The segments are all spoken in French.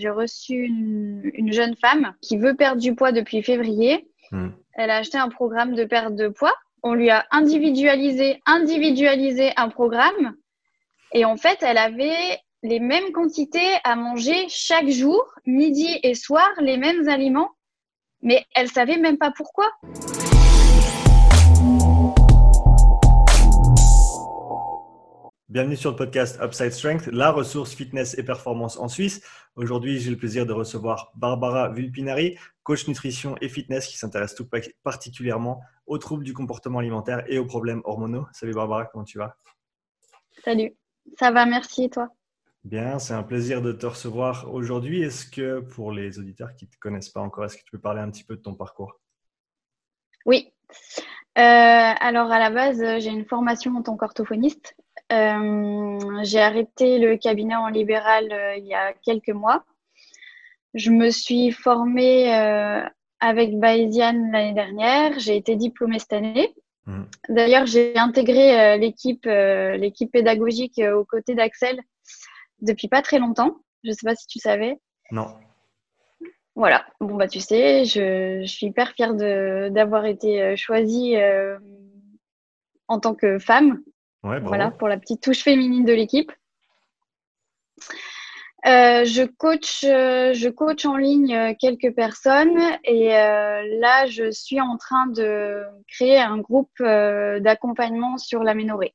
j'ai reçu une, jeune femme qui veut perdre du poids depuis février. Hmm. Elle a acheté un programme de perte de poids. On lui a individualisé, individualisé un programme. Et en fait, elle avait les mêmes quantités à manger chaque jour, midi et soir, les mêmes aliments. Mais elle savait même pas pourquoi. Bienvenue sur le podcast Upside Strength, la ressource fitness et performance en Suisse. Aujourd'hui, j'ai le plaisir de recevoir Barbara Vulpinari, coach nutrition et fitness qui s'intéresse tout particulièrement aux troubles du comportement alimentaire et aux problèmes hormonaux. Salut Barbara, comment tu vas? Salut, ça va, merci et toi? Bien, c'est un plaisir de te recevoir aujourd'hui. Est-ce que pour les auditeurs qui ne te connaissent pas encore, est-ce que tu peux parler un petit peu de ton parcours? Oui. Euh, alors à la base, j'ai une formation en tant qu'orthophoniste j'ai arrêté le cabinet en libéral euh, il y a quelques mois. Je me suis formée euh, avec Bayesian l'année dernière. J'ai été diplômée cette année. Mmh. D'ailleurs, j'ai intégré l'équipe l'équipe pédagogique aux côtés d'Axel depuis pas très longtemps. Je ne sais pas si tu savais. Non. Voilà. Bon bah tu sais, je, je suis hyper fière d'avoir été choisie en tant que femme voilà, pour la petite touche féminine de l'équipe. Euh, je coach, euh, je coach en ligne euh, quelques personnes et là je suis en train de créer un groupe d'accompagnement sur l'aménorrhée.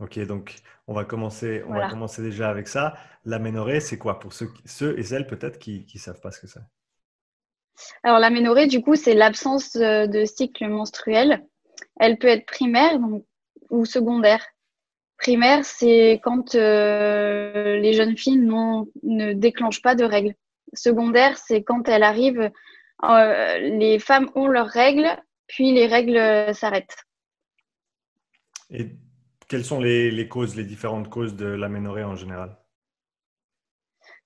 Ok, donc on va commencer, on va commencer déjà avec ça. L'aménorrhée, c'est quoi pour ceux, ceux, et celles peut-être qui ne savent pas ce que c'est? Alors l'aménorrhée, du coup, c'est l'absence de cycle menstruel. Elle peut être primaire, donc ou secondaire. Primaire, c'est quand euh, les jeunes filles ne déclenchent pas de règles. Secondaire, c'est quand elles arrivent, euh, les femmes ont leurs règles, puis les règles s'arrêtent. Et quelles sont les, causes, les différentes causes de l'aménorrhée en général?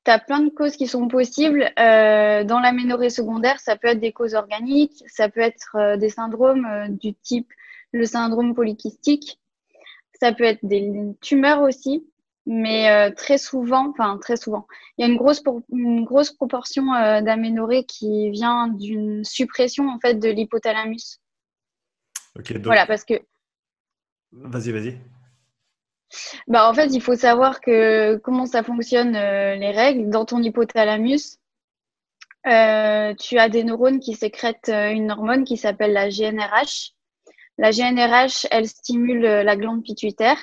Tu as plein de causes qui sont possibles. Euh, dans l'aménorrhée secondaire, ça peut être des causes organiques, ça peut être des syndromes du type le syndrome polykystique. Ça peut être des tumeurs aussi, mais euh, très souvent, enfin très souvent, il y a une grosse, une grosse proportion euh, d'aménorrhée qui vient d'une suppression en fait de l'hypothalamus. Donc... Voilà, parce que. Vas-y, vas-y. Bah, en fait, il faut savoir que comment ça fonctionne euh, les règles. Dans ton hypothalamus, tu as des neurones qui sécrètent une hormone qui s'appelle la GNRH. La GNRH, elle stimule euh, la glande pituitaire.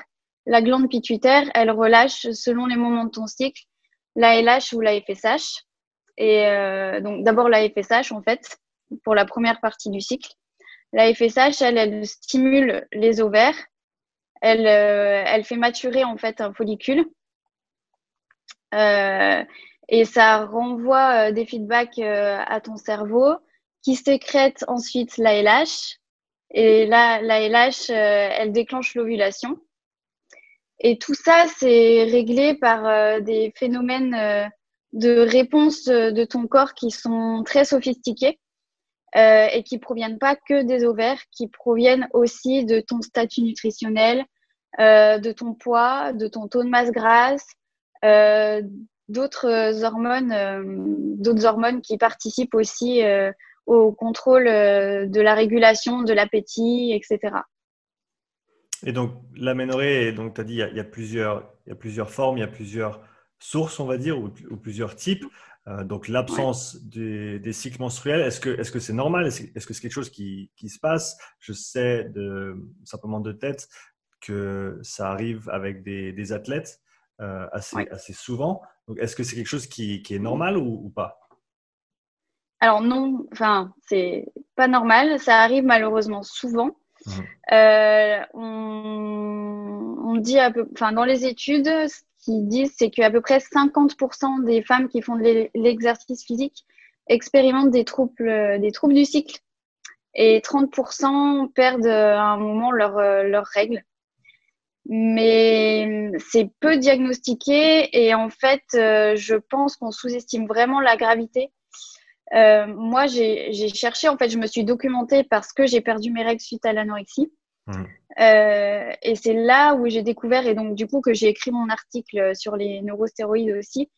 La glande pituitaire, elle relâche selon les moments de ton cycle l'ALH ou la FSH. Et euh, donc d'abord la FSH en fait pour la première partie du cycle. La FSH, elle, elle stimule les ovaires. Elle, euh, elle fait maturer en fait un follicule. et ça renvoie des feedbacks à ton cerveau qui sécrète ensuite l'ALH et là, la LH, euh, elle déclenche l'ovulation. Et tout ça, c'est réglé par euh, des phénomènes euh, de réponse de ton corps qui sont très sophistiqués et qui proviennent pas que des ovaires, qui proviennent aussi de ton statut nutritionnel, de ton poids, de ton taux de masse grasse, d'autres hormones, d'autres hormones qui participent aussi au contrôle euh, de la régulation de l'appétit, etc. Et donc, l'aménorrhée, donc tu as dit, il y, a, plusieurs, il y a plusieurs formes, il y a plusieurs sources, on va dire, ou, plusieurs types. Euh, donc, l'absence des, cycles menstruels, est-ce que c'est -ce c'est normal? Est-ce que c'est quelque chose qui, qui, se passe? Je sais de, simplement de tête que ça arrive avec des, des athlètes euh, assez, assez souvent. Donc, est-ce que c'est quelque chose qui, qui est normal ou, ou pas? Alors non, enfin, c'est pas normal. Ça arrive malheureusement souvent. Mmh. Euh, on, dit à peu, enfin, dans les études, ce qu'ils disent, c'est qu'à peu près 50% des femmes qui font de l'exercice physique expérimentent des troubles, des troubles du cycle. Et 30% perdent à un moment leurs leur règles. Mais c'est peu diagnostiqué et en fait, euh, je pense qu'on sous-estime vraiment la gravité euh, moi, j'ai cherché, en fait, je me suis documentée parce que j'ai perdu mes règles suite à l'anorexie. Mmh. Euh, et c'est là où j'ai découvert, et donc du coup que j'ai écrit mon article sur les neurostéroïdes aussi,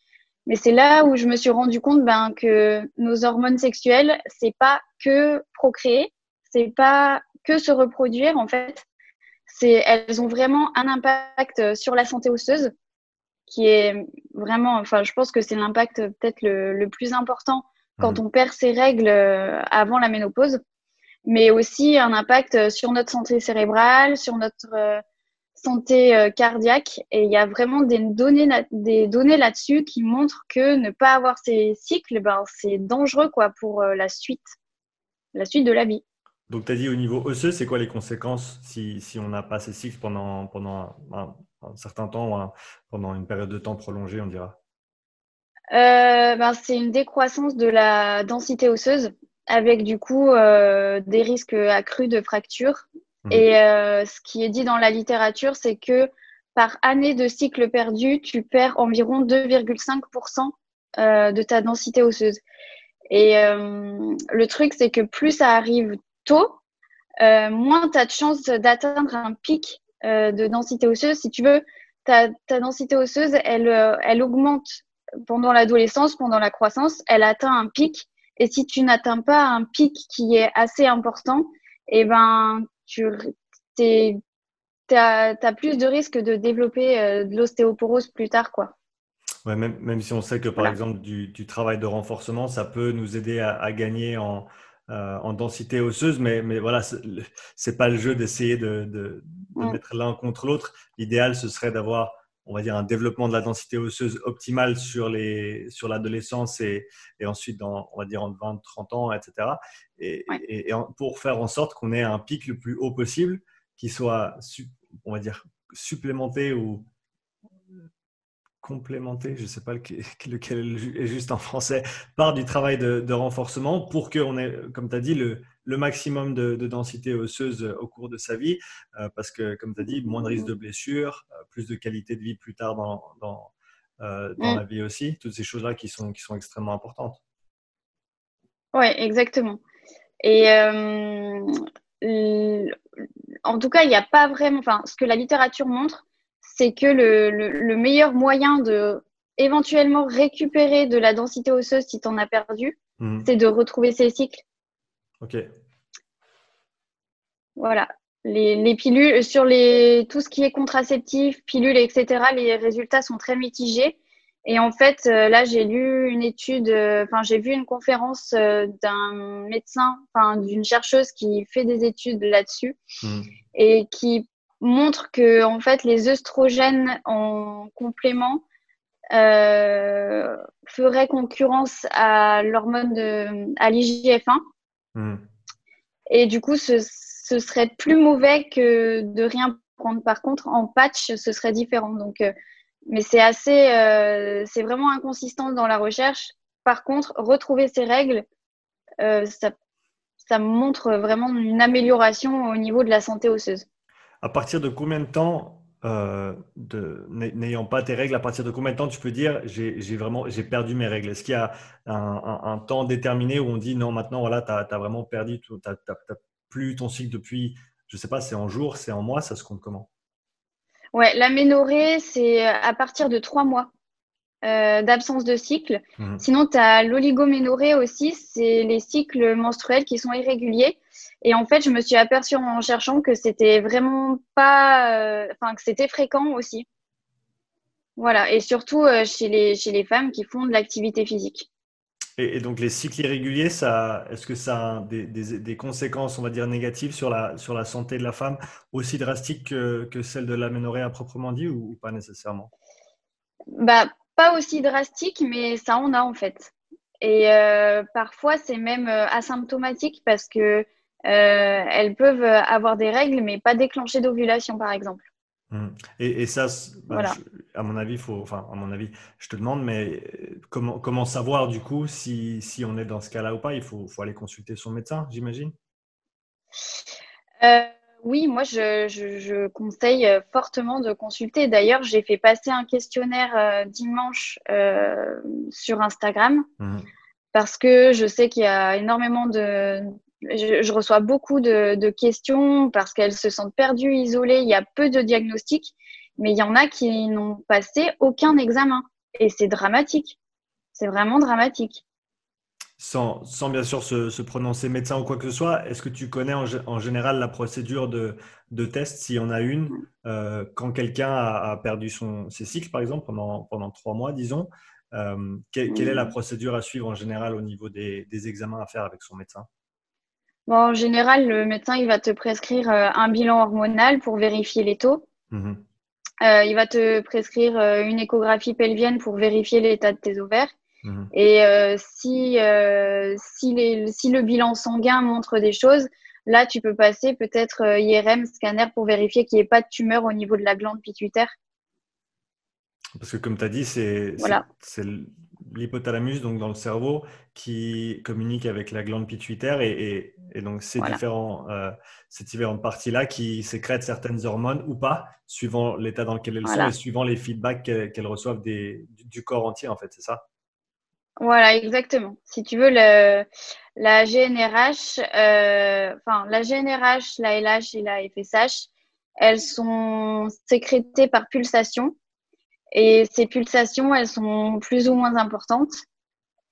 Mais c'est là où je me suis rendu compte ben, que nos hormones sexuelles, c'est pas que procréer, c'est pas que se reproduire en fait. C'est, elles ont vraiment un impact sur la santé osseuse qui est vraiment, enfin, je pense que c'est l'impact peut-être le, le, plus important quand mhm. on perd ses règles euh, avant la ménopause, mais aussi un impact sur notre santé cérébrale, sur notre euh, santé euh, cardiaque. Et il y a vraiment des données, des données là-dessus qui montrent que ne pas avoir ces cycles, ben, c'est dangereux quoi, pour la suite, la suite de la vie. Donc, tu as dit au niveau osseux, c'est quoi les conséquences si, si on n'a pas ces cycles pendant, pendant un, un certain temps ou pendant une période de temps prolongée, on dira? euh, ben, C'est une décroissance de la densité osseuse avec du coup euh, des risques accrus de fractures. Mmh. Et euh, ce qui est dit dans la littérature, c'est que par année de cycle perdu, tu perds environ 2,5% de ta densité osseuse. Et le truc, c'est que plus ça arrive tôt, moins tu as de chances d'atteindre un pic euh, de densité osseuse. Si tu veux, ta, ta densité osseuse, elle, euh, elle augmente pendant l'adolescence, pendant la croissance, elle atteint un pic. Et si tu n'atteins pas un pic qui est assez important, eh ben, tu as, as, plus de risques de développer euh, de l'ostéoporose plus tard, quoi. Ouais, même, même, si on sait que par exemple du, du, travail de renforcement, ça peut nous aider à, à gagner en, euh, en densité osseuse, mais, mais voilà, c'est pas le jeu d'essayer de, de, de mettre l'un contre l'autre. L'idéal, ce serait d'avoir, on va dire, un développement de la densité osseuse optimale sur les sur l'adolescence et, et, ensuite, dans, on va dire, en 20, 30 ans, etc. Et, et, pour faire en sorte qu'on ait un pic le plus haut possible, qui soit, on va dire, supplémenté ou complémenté, je ne sais pas lequel, est juste en français, par du travail de, renforcement pour qu'on ait, comme tu as dit, le, maximum de, densité osseuse au cours de sa vie, euh, parce que, comme tu as dit, moins de risque de blessure, euh, plus de qualité de vie plus tard dans, dans, euh, dans mm. la vie aussi, toutes ces choses-là qui sont, qui sont extrêmement importantes. Oui, exactement. Et en tout cas, il n'y a pas vraiment, enfin, ce que la littérature montre, c'est que le, le, meilleur moyen de éventuellement récupérer de la densité osseuse si tu en as perdu, mhm. c'est de retrouver ces cycles. Ok. Voilà. Les, les, pilules, sur les, tout ce qui est contraceptif, pilules, etc., les résultats sont très mitigés. Et en fait, euh, là, j'ai lu une étude, euh, enfin, j'ai vu une conférence euh, d'un médecin, enfin, d'une chercheuse qui fait des études là-dessus mhm. et qui montre que en fait les œstrogènes en complément euh, feraient concurrence à l'hormone de à l'IGF-1 hmm. et du coup ce, ce, serait plus mauvais que de rien prendre. Par contre en patch ce serait différent. Donc euh, mais c'est assez euh, c'est vraiment inconsistant dans la recherche. Par contre retrouver ces règles euh, ça ça montre vraiment une amélioration au niveau de la santé osseuse. À partir de combien de temps, euh, n'ayant pas tes règles, à partir de combien de temps tu peux dire j'ai vraiment j'ai perdu mes règles? Est-ce qu'il y a un, temps déterminé où on dit non, maintenant, voilà, tu as, vraiment perdu, tu n'as plus ton cycle depuis, je ne sais pas, c'est en jours, c'est en mois, ça se compte comment? Ouais, l'aménorrhée, c'est à partir de trois mois. Euh, d'absence de cycle. Mmh. Sinon, tu as l'oligoménorrhée aussi, c'est les cycles menstruels qui sont irréguliers. Et en fait, je me suis aperçue en cherchant que c'était vraiment pas, euh, enfin que c'était fréquent aussi. Voilà, et surtout euh, chez les chez les femmes qui font de l'activité physique. Et, donc les cycles irréguliers, ça, est-ce que ça a des, des, des, conséquences, on va dire négatives sur la sur la santé de la femme aussi drastiques que, que celle de l'aménorrhée à proprement dit ou, ou pas nécessairement? Bah pas aussi drastique, mais ça en a en fait. Et euh, parfois, c'est même asymptomatique parce que elles peuvent avoir des règles, mais pas déclencher d'ovulation, par exemple. Mmh. Et, ça, bah, à mon avis, faut, enfin, à mon avis, je te demande, mais comment, comment savoir du coup si, si on est dans ce cas-là ou pas? Il faut, faut aller consulter son médecin, j'imagine? Oui, moi, je, conseille euh, fortement de consulter. D'ailleurs, j'ai fait passer un questionnaire euh, dimanche euh, sur Instagram mhm. parce que je sais qu'il y a énormément de... Je, reçois beaucoup de, questions parce qu'elles se sentent perdues, isolées. Il y a peu de diagnostics, mais il y en a qui n'ont passé aucun examen. Et c'est dramatique. c'est vraiment dramatique. Sans, sans, bien sûr se, prononcer médecin ou quoi que ce soit, est-ce que tu connais en, général la procédure de, de test, s'il y en a une, euh, quand quelqu'un a, perdu son, ses cycles, par exemple, pendant, pendant trois mois, disons euh, quelle, est la procédure à suivre en général au niveau des, des examens à faire avec son médecin? Bon, En général, le médecin il va te prescrire euh, un bilan hormonal pour vérifier les taux. Mmh il va te prescrire une échographie pelvienne pour vérifier l'état de tes ovaires. Mhm. Et euh, si, euh, si, les, si, le bilan sanguin montre des choses, là, tu peux passer peut-être euh, IRM, scanner, pour vérifier qu'il n'y ait pas de tumeur au niveau de la glande pituitaire. Parce que comme tu as dit, c'est l'hypothalamus, donc dans le cerveau, qui communique avec la glande pituitaire et, et, donc ces, différents, ces différentes parties-là qui sécrètent certaines hormones ou pas, suivant l'état dans lequel elles sont et suivant les feedbacks qu'elles reçoivent des, du corps entier, en fait, c'est ça? Voilà, exactement. Si tu veux, le, la GNRH, euh, enfin, la GNRH, la LH et la FSH, elles sont sécrétées par pulsation. Et ces pulsations, elles sont plus ou moins importantes.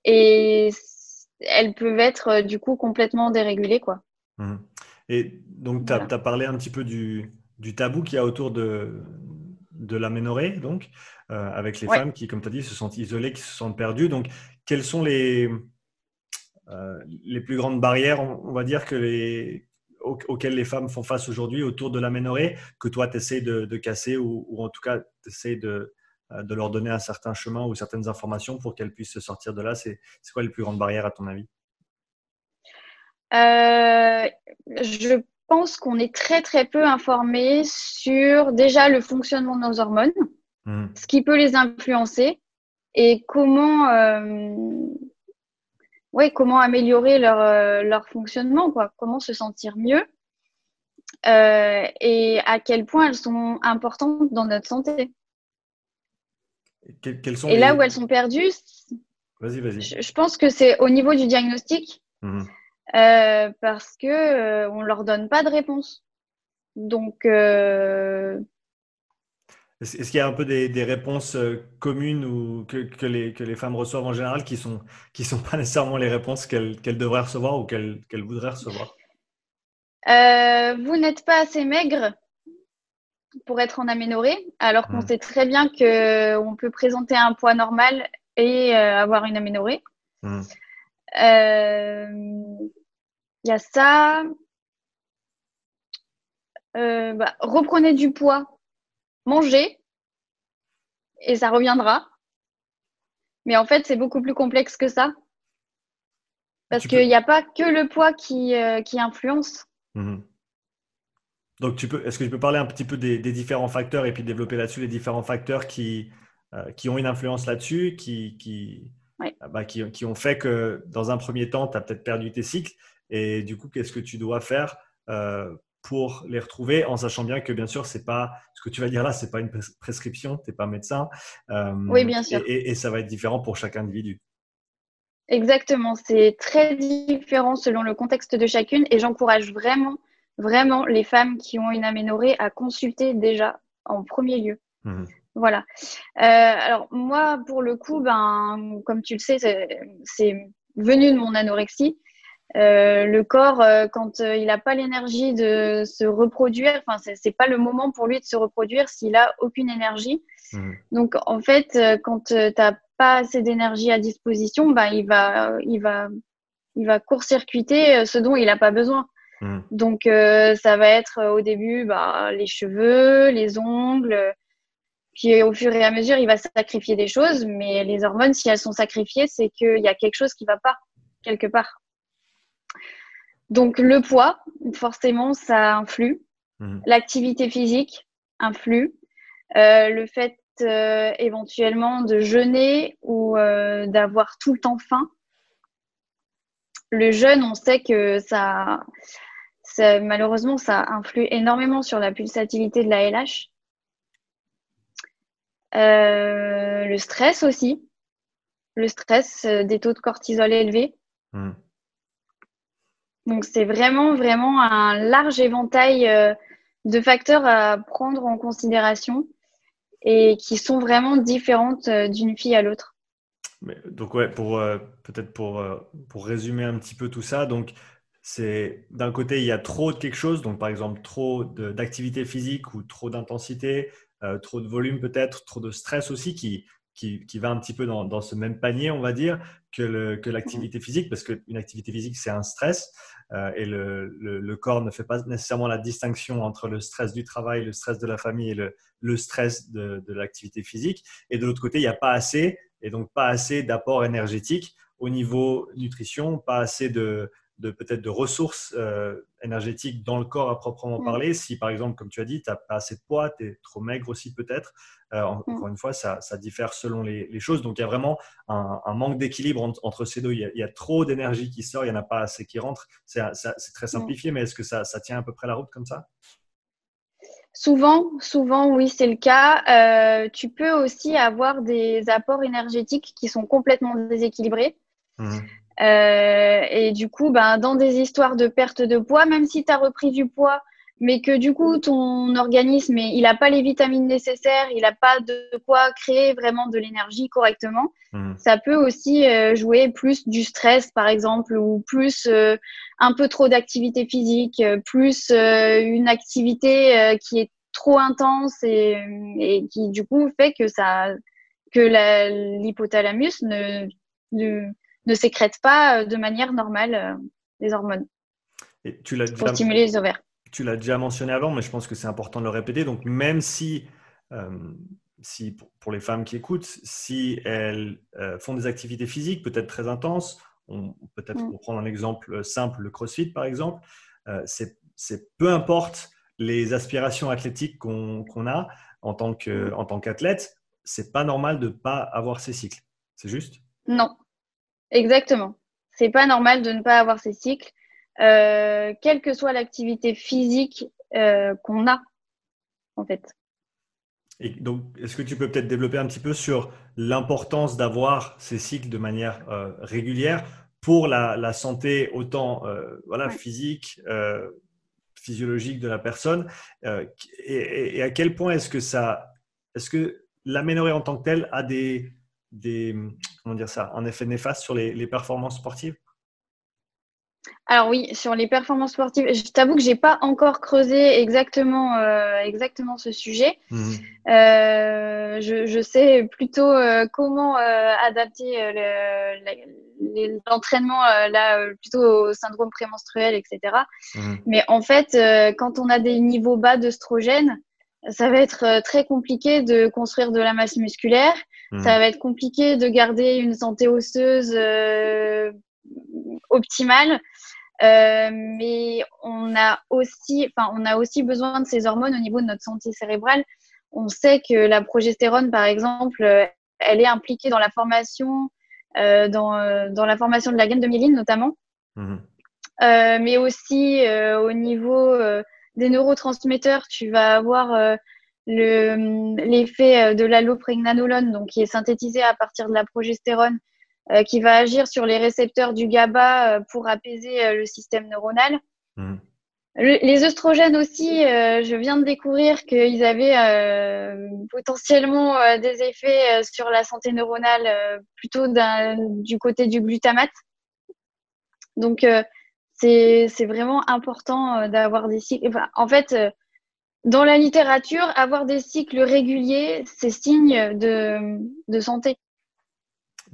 Et elles peuvent être, euh, du coup, complètement dérégulées, quoi. Mmh. Et donc, tu as, parlé un petit peu du, du tabou qu'il y a autour de, de l'aménorrhée, donc, euh, avec les femmes qui, comme tu as dit, se sentent isolées, qui se sentent perdues. Donc, quelles sont les, euh, les plus grandes barrières, on, va dire, que les, auxquelles les femmes font face aujourd'hui autour de l'aménorrhée, que toi, tu essaies de, casser ou, en tout cas, tu essaies de, de, leur donner un certain chemin ou certaines informations pour qu'elles puissent se sortir de là C'est quoi les plus grandes barrières à ton avis? Euh, Je pense qu'on est très très peu informé sur déjà le fonctionnement de nos hormones, mmh. ce qui peut les influencer et comment, euh, ouais, comment améliorer leur, euh, leur fonctionnement, quoi. comment se sentir mieux euh, et à quel point elles sont importantes dans notre santé. Et là où elles sont perdues, vas-y, vas-y. Je, pense que c'est au niveau du diagnostic mmh. parce que on leur donne pas de réponse. Donc, est-ce qu'il y a un peu des, réponses euh, communes ou que, que, les, que, les, femmes reçoivent en général qui ne sont, qui sont pas nécessairement les réponses qu'elles devraient recevoir ou qu'elles voudraient recevoir? Euh, Vous n'êtes pas assez maigre pour être en aménorrhée, alors qu'on hmm. sait très bien qu'on peut présenter un poids normal et euh, avoir une aménorrhée. Hmm. Il y a ça. Bah, reprenez du poids manger et ça reviendra. Mais en fait, c'est beaucoup plus complexe que ça. Parce qu'il n'y a pas que le poids qui, euh, qui influence. Mhm. Donc, tu peux, est-ce que tu peux parler un petit peu des, différents facteurs et puis développer là-dessus les différents facteurs qui, euh, qui ont une influence là-dessus, qui, qui, bah, qui, qui, ont fait que dans un premier temps, tu as peut-être perdu tes cycles. Et du coup, qu'est-ce que tu dois faire euh, pour les retrouver en sachant bien que bien sûr c'est pas ce que tu vas dire là c'est pas une prescription tu n'es pas médecin euh, oui bien sûr et, ça va être différent pour chaque individu exactement c'est très différent selon le contexte de chacune et j'encourage vraiment vraiment les femmes qui ont une aménorrhée à consulter déjà en premier lieu mmh. voilà euh, alors moi pour le coup ben comme tu le sais c'est venu de mon anorexie euh, le corps, euh, quand euh, il n'a pas l'énergie de se reproduire, enfin, c'est pas le moment pour lui de se reproduire s'il a aucune énergie. Mmh. Donc, en fait, quand tu n'as pas assez d'énergie à disposition, bah, il va, il va, il va court-circuiter ce dont il n'a pas besoin. Mmh. Donc, ça va être au début bah, les cheveux, les ongles. Puis au fur et à mesure, il va sacrifier des choses, mais les hormones, si elles sont sacrifiées, c'est qu'il y a quelque chose qui ne va pas quelque part. Donc le poids, forcément, ça influe. Mhm. L'activité physique influe. Euh, le fait euh, éventuellement de jeûner ou euh, d'avoir tout le temps faim. Le jeûne, on sait que ça, malheureusement, ça influe énormément sur la pulsatilité de la LH. le stress aussi. Le stress, des taux de cortisol élevés. Mhm. Donc c'est vraiment, vraiment un large éventail euh, de facteurs à prendre en considération et qui sont vraiment différentes euh, d'une fille à l'autre. Donc ouais, pour euh, peut-être pour, euh, pour résumer un petit peu tout ça, donc c'est d'un côté il y a trop de quelque chose, donc par exemple trop d'activité physique ou trop d'intensité, euh, trop de volume peut-être, trop de stress aussi qui, qui, qui va un petit peu dans, dans, ce même panier, on va dire, que l'activité que physique, parce qu'une activité physique c'est un stress et le, le, corps ne fait pas nécessairement la distinction entre le stress du travail, le stress de la famille et le, le stress de, de l'activité physique. Et de l'autre côté, il n'y a pas assez et donc pas assez d'apport énergétique au niveau nutrition, pas assez de, peut-être de ressources euh, énergétiques dans le corps à proprement mm. parler. Si par exemple, comme tu as dit, tu n'as pas assez de poids, tu es trop maigre aussi peut-être. Euh, mm. Encore une fois, ça, diffère selon les, choses. Donc il y a vraiment un, manque d'équilibre entre, ces deux. Il y a, trop d'énergie qui sort, il n'y en a pas assez qui rentre. C'est très mm. simplifié, mais est-ce que ça, ça tient à peu près la route comme ça? Souvent, souvent, oui, c'est le cas. Euh, tu peux aussi avoir des apports énergétiques qui sont complètement déséquilibrés. Mmh. Euh, et du coup, ben, dans des histoires de perte de poids, même si tu as repris du poids, mais que du coup, ton organisme, il n'a pas les vitamines nécessaires, il n'a pas de quoi créer vraiment de l'énergie correctement, mmh. ça peut aussi euh, jouer plus du stress, par exemple, ou plus euh, un peu trop d'activité physique, plus euh, une activité qui est trop intense et, et, qui du coup fait que ça que l'hypothalamus ne, ne, ne sécrète pas de manière normale les hormones et tu l'as pour stimuler les ovaires tu l'as déjà mentionné avant, mais je pense que c'est important de le répéter. Donc, même si, euh, si pour, les femmes qui écoutent, si elles euh, font des activités physiques peut-être très intenses, peut-être mm. pour prendre un exemple simple, le CrossFit par exemple, euh, c'est peu importe les aspirations athlétiques qu'on a en tant qu'athlète, c'est pas normal de ne pas avoir ces cycles. C'est juste? Non, exactement. C'est pas normal de ne pas avoir ces cycles. Euh, quelle que soit l'activité physique euh, qu'on a, en fait. Et donc, est-ce que tu peux peut-être développer un petit peu sur l'importance d'avoir ces cycles de manière euh, régulière pour la, santé autant voilà, physique, physiologique de la personne et, à quel point est-ce que ça, est-ce que l'aménorrhée en tant que telle a des, des, comment dire ça, un effet néfaste sur les performances sportives? Alors oui, sur les performances sportives, je t'avoue que j'ai pas encore creusé exactement euh, exactement ce sujet. Mhm. Euh, je, sais plutôt euh, comment adapter l'entraînement là plutôt au syndrome prémenstruel, etc. Mhm. Mais en fait, quand on a des niveaux bas d'œstrogène, ça va être très compliqué de construire de la masse musculaire. Mhm. Ça va être compliqué de garder une santé osseuse optimale. Euh, mais on a aussi, enfin, on a aussi besoin de ces hormones au niveau de notre santé cérébrale. On sait que la progestérone, par exemple, euh, elle est impliquée dans la formation, euh, dans, dans, la formation de la gaine de myéline notamment, mmh. euh, mais aussi au niveau des neurotransmetteurs, tu vas avoir l'effet de l'allopregnanolone, donc qui est synthétisé à partir de la progestérone, qui va agir sur les récepteurs du GABA euh, pour apaiser euh, le système neuronal. Mmh. les œstrogènes aussi, je viens de découvrir qu'ils avaient potentiellement des effets sur la santé neuronale plutôt du côté du glutamate. Donc, c'est vraiment important d'avoir des cycles. en fait, dans la littérature, avoir des cycles réguliers, c'est signe de, de santé.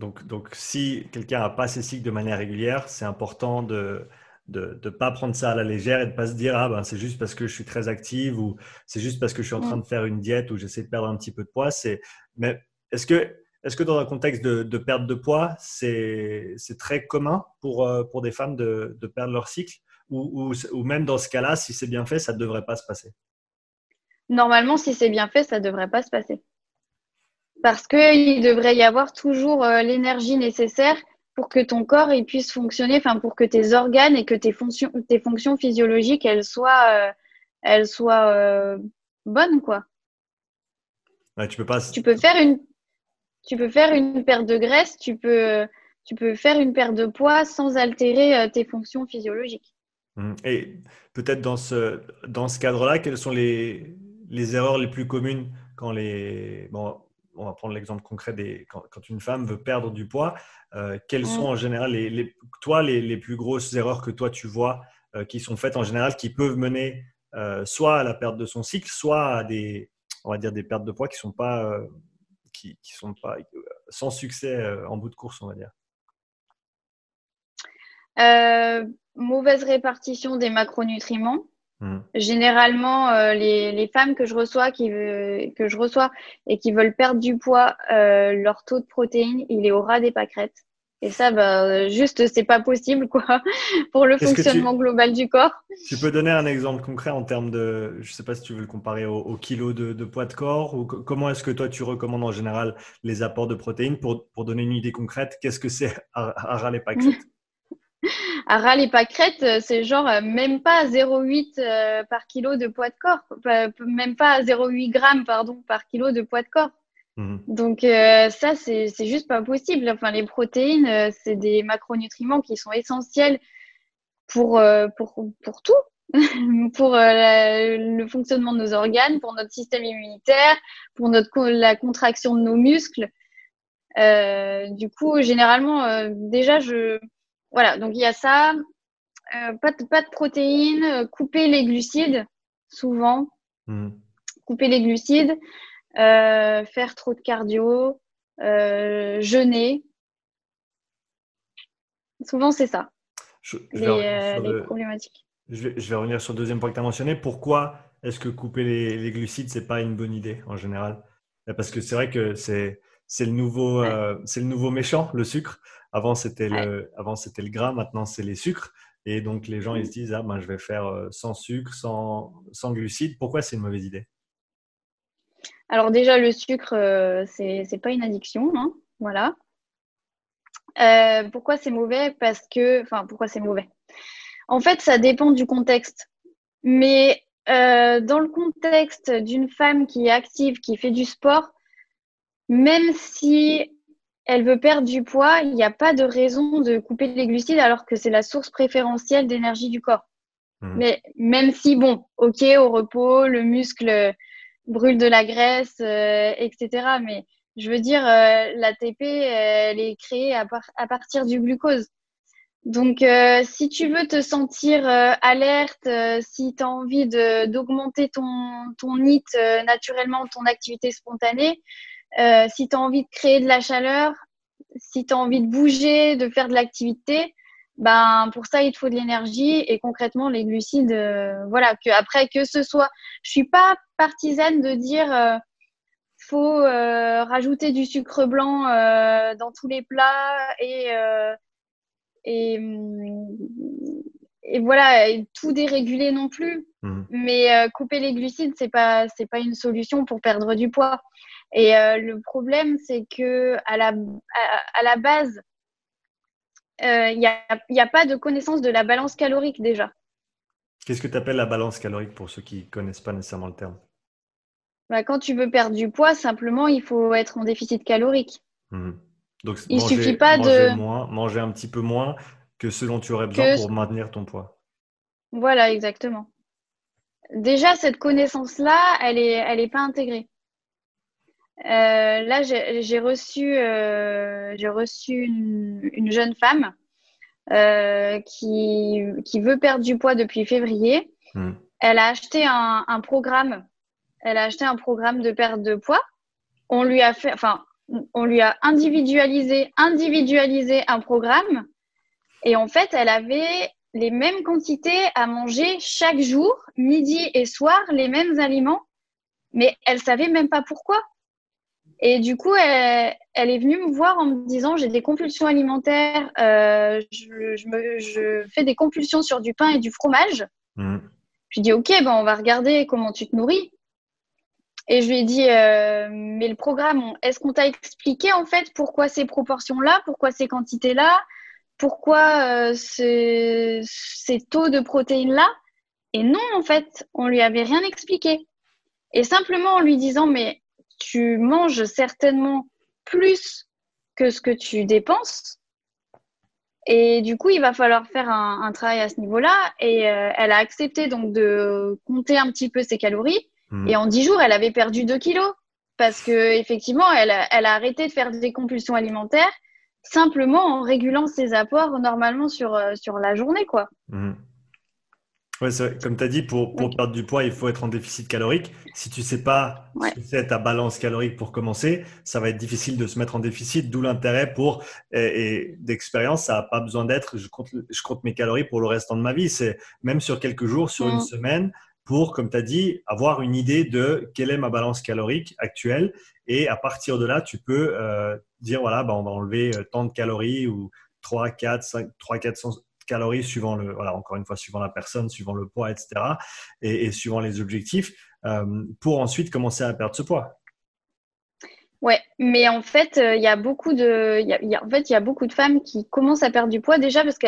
Donc, donc si quelqu'un n'a pas ses cycles de manière régulière, c'est important de ne de, pas prendre ça à la légère et de ne pas se dire ah ben c'est juste parce que je suis très active ou c'est juste parce que je suis en train de faire une diète ou j'essaie de perdre un petit peu de poids. C'est mais est-ce que est-ce que dans un contexte de, de perte de poids, c'est très commun pour, euh, pour des femmes de, de perdre leur cycle ou, ou, ou, même dans ce cas-là, si c'est bien fait, ça ne devrait pas se passer? Normalement, si c'est bien fait, ça ne devrait pas se passer parce qu'il devrait y avoir toujours euh, l'énergie nécessaire pour que ton corps il puisse fonctionner, enfin pour que tes organes et que tes fonctions, tes fonctions physiologiques elles soient, euh, elles soient euh, bonnes quoi. tu peux pas. Tu peux faire une, tu peux faire une perte de graisse, tu peux, tu peux faire une perte de poids sans altérer tes fonctions physiologiques. Mmh. Et peut-être dans ce, dans ce cadre-là, quelles sont les, les erreurs les plus communes quand les, bon, on va prendre l'exemple concret des, quand, une femme veut perdre du poids, euh, quelles sont Mm. en général, les, toi, les, les, plus grosses erreurs que toi tu vois qui sont faites en général, qui peuvent mener soit à la perte de son cycle, soit à des, on va dire, des pertes de poids qui sont pas, qui, qui sont pas sans succès en bout de course, on va dire Mauvaise répartition des macronutriments. Mmh. Généralement, euh, les, les, femmes que je reçois, qui que je reçois et qui veulent perdre du poids, euh, leur taux de protéines, il est au ras des pâquerettes. Et ça, bah, juste, c'est pas possible, quoi, pour le fonctionnement tu, global du corps. Tu peux donner un exemple concret en termes de, je sais pas si tu veux le comparer au, au kilo de, de, poids de corps, ou comment est-ce que toi tu recommandes en général les apports de protéines? Pour, pour donner une idée concrète Qu'est-ce que c'est à, à ras les pâquerettes? À ras les pâquerettes, c'est genre euh, même pas 0,8 euh, par kilo de poids de corps, même pas 0,8 grammes pardon par kilo de poids de corps. Mmh. Donc euh, ça c'est juste pas possible. Enfin les protéines euh, c'est des macronutriments qui sont essentiels pour euh, pour pour tout, pour la, le fonctionnement de nos organes, pour notre système immunitaire, pour notre la contraction de nos muscles. du coup généralement déjà je voilà, donc il y a ça. Euh, pas, de, pas de protéines, euh, couper les glucides, souvent. Mmh. Couper les glucides, euh, faire trop de cardio, euh, jeûner. Souvent, c'est ça. Je, je les, les le, problématiques. Je vais, je vais, revenir sur le deuxième point que tu as mentionné. Pourquoi est-ce que couper les, les glucides, c'est pas une bonne idée en général? Parce que c'est vrai que c'est c'est le nouveau, Ouais. c'est le nouveau méchant, le sucre. Avant c'était Ouais. le, avant c'était le gras, maintenant c'est les sucres. Et donc les gens ils se disent ah ben je vais faire euh, sans sucre, sans, sans glucides. Pourquoi c'est une mauvaise idée? Alors déjà le sucre euh, c'est c'est pas une addiction, hein, voilà. Euh, pourquoi c'est mauvais? Parce que, enfin pourquoi c'est mauvais? En fait ça dépend du contexte. Mais euh, dans le contexte d'une femme qui est active, qui fait du sport, même si elle veut perdre du poids, il n'y a pas de raison de couper les glucides alors que c'est la source préférentielle d'énergie du corps. Mhm. Mais même si, bon, ok, au repos, le muscle brûle de la graisse, euh, etc. Mais je veux dire, euh, l'ATP, elle est créée à, par à, partir du glucose. Donc, euh, si tu veux te sentir euh, alerte, si tu as envie d'augmenter ton, ton NIT naturellement, ton activité spontanée, euh, si tu as envie de créer de la chaleur, si tu as envie de bouger, de faire de l'activité, ben pour ça il te faut de l'énergie et concrètement les glucides, euh, voilà que après que ce soit, je suis pas partisane de dire euh, faut euh, rajouter du sucre blanc dans tous les plats et et, et voilà tout déréguler non plus. Mmh. Mais euh, couper les glucides c'est pas c'est pas une solution pour perdre du poids. Et euh, le problème, c'est que à la, à, à la base, il euh, n'y a, y a, pas de connaissance de la balance calorique déjà. Qu'est-ce que tu appelles la balance calorique pour ceux qui ne connaissent pas nécessairement le terme? Bah, Quand tu veux perdre du poids, simplement, il faut être en déficit calorique. Mmh. Donc, il manger, suffit pas manger de moins, manger un petit peu moins que ce dont tu aurais besoin que... pour maintenir ton poids. Voilà, exactement. Déjà, cette connaissance-là, elle n'est elle est pas intégrée. Euh, là, j'ai reçu, euh, j'ai reçu une, une, jeune femme euh, qui, qui veut perdre du poids depuis février. Mmh. Elle a acheté un, un, programme. Elle a acheté un programme de perte de poids. On lui a fait, enfin, on lui a individualisé, individualisé un programme. Et en fait, elle avait les mêmes quantités à manger chaque jour, midi et soir, les mêmes aliments. Mais elle savait même pas pourquoi. Et du coup, elle, elle, est venue me voir en me disant j'ai des compulsions alimentaires, euh, je, je, me, je, fais des compulsions sur du pain et du fromage. Mmh. Je lui dis ok, ben on va regarder comment tu te nourris. Et je lui ai dit euh, mais le programme, est-ce qu'on t'a expliqué en fait pourquoi ces proportions-là, pourquoi ces quantités-là, pourquoi euh, ces, ces taux de protéines-là? Et non, en fait, on lui avait rien expliqué. Et simplement en lui disant mais tu manges certainement plus que ce que tu dépenses. Et du coup, il va falloir faire un, un travail à ce niveau-là. Et euh, elle a accepté donc de compter un petit peu ses calories. Mmh. Et en 10 jours, elle avait perdu 2 kilos parce que effectivement, elle a arrêté de faire des compulsions alimentaires simplement en régulant ses apports normalement sur, euh, sur la journée, quoi. Mhm. Ouais, comme tu as dit, pour, pour perdre du poids, il faut être en déficit calorique. Si tu ne sais pas ce que c'est ta balance calorique pour commencer, ça va être difficile de se mettre en déficit, d'où l'intérêt pour, et, d'expérience, ça n'a pas besoin d'être, je compte, je compte mes calories pour le restant de ma vie. C'est même sur quelques jours, sur une mm. semaine, pour, comme tu as dit, avoir une idée de quelle est ma balance calorique actuelle. Et à partir de là, tu peux euh, dire, voilà, bah, on va enlever euh, tant de calories ou 3, 4, 5, 3, 400 calories suivant le, voilà, encore une fois, suivant la personne, suivant le poids, etc. Et, suivant les objectifs, euh, pour ensuite commencer à perdre ce poids. Ouais, mais en fait, il y a beaucoup de, en fait, il y a beaucoup de femmes qui commencent à perdre du poids déjà parce que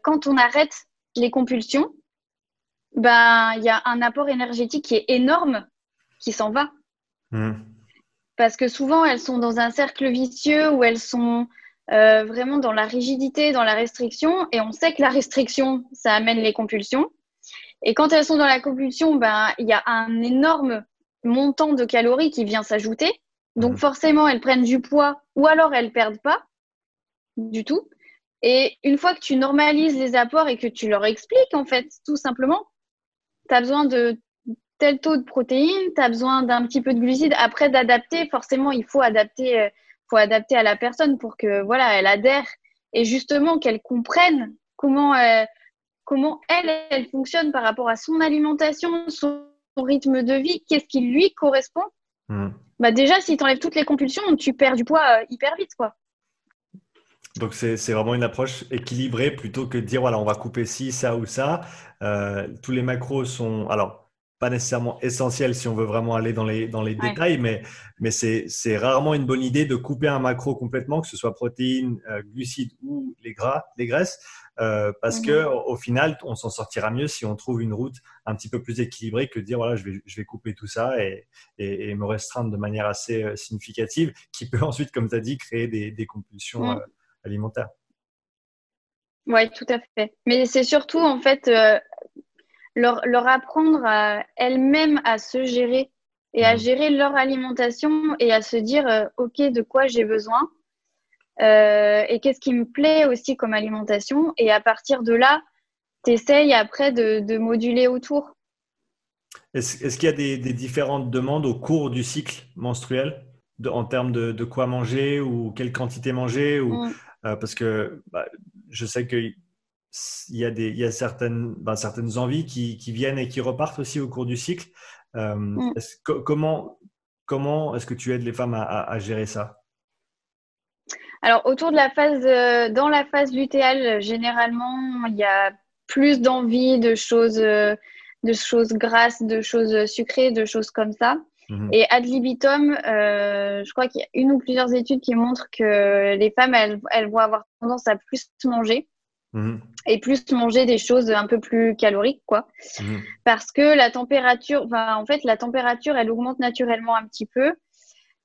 quand on arrête les compulsions, ben, il y a un apport énergétique qui est énorme qui s'en va. Hmm. Parce que souvent, elles sont dans un cercle vicieux où elles sont euh, vraiment dans la rigidité, dans la restriction. Et on sait que la restriction, ça amène les compulsions. Et quand elles sont dans la compulsion, ben, il y a un énorme montant de calories qui vient s'ajouter. Donc, hmm. forcément, elles prennent du poids ou alors elles perdent pas du tout. Et une fois que tu normalises les apports et que tu leur expliques, en fait, tout simplement, tu as besoin de tel taux de protéines, tu as besoin d'un petit peu de glucides. Après, d'adapter, forcément, il faut adapter, euh, faut adapter à la personne pour que voilà, elle adhère et justement qu'elle comprenne comment, euh, comment elle, elle fonctionne par rapport à son alimentation, son rythme de vie, qu'est-ce qui lui correspond. Hmm. Bah déjà, si tu enlèves toutes les compulsions, tu perds du poids euh, hyper vite. quoi. Donc, c'est vraiment une approche équilibrée plutôt que de dire, voilà, on va couper ci, ça ou ça. Euh, tous les macros sont, alors, pas nécessairement essentiels si on veut vraiment aller dans les, dans les détails, mais, mais c'est rarement une bonne idée de couper un macro complètement, que ce soit protéines, euh, glucides ou les gras, les graisses, euh, parce qu'au que au final, on s'en sortira mieux si on trouve une route un petit peu plus équilibrée que de dire voilà, je vais, je vais couper tout ça et, et, me restreindre de manière assez significative, qui peut ensuite, comme tu as dit, créer des, des compulsions alimentaire. Oui, tout à fait. Mais c'est surtout, en fait, euh, leur, leur, apprendre à elles-mêmes à se gérer et à mmh. gérer leur alimentation et à se dire, euh, OK, de quoi j'ai besoin euh, et qu'est-ce qui me plaît aussi comme alimentation. Et à partir de là, tu essayes après de, de, moduler autour. Est-ce qu'il y a des, des, différentes demandes au cours du cycle menstruel en termes de, de, quoi manger ou quelle quantité manger ou, mmh. Euh, parce que bah, je sais qu'il y a, des, il y a certaines, bah, certaines envies qui, qui, viennent et qui repartent aussi au cours du cycle. Euh, mm. comment comment est-ce que tu aides les femmes à, à, gérer ça? Alors, autour de la phase, euh, dans la phase lutéale, généralement, il y a plus d'envie de choses, de choses grasses, de choses sucrées, de choses comme ça. Mhm. Et ad libitum, euh, je crois qu'il y a une ou plusieurs études qui montrent que les femmes, elles, elles vont avoir tendance à plus manger mhm. et plus manger des choses un peu plus caloriques, quoi. Mhm. Parce que la température, enfin, en fait, la température, elle augmente naturellement un petit peu.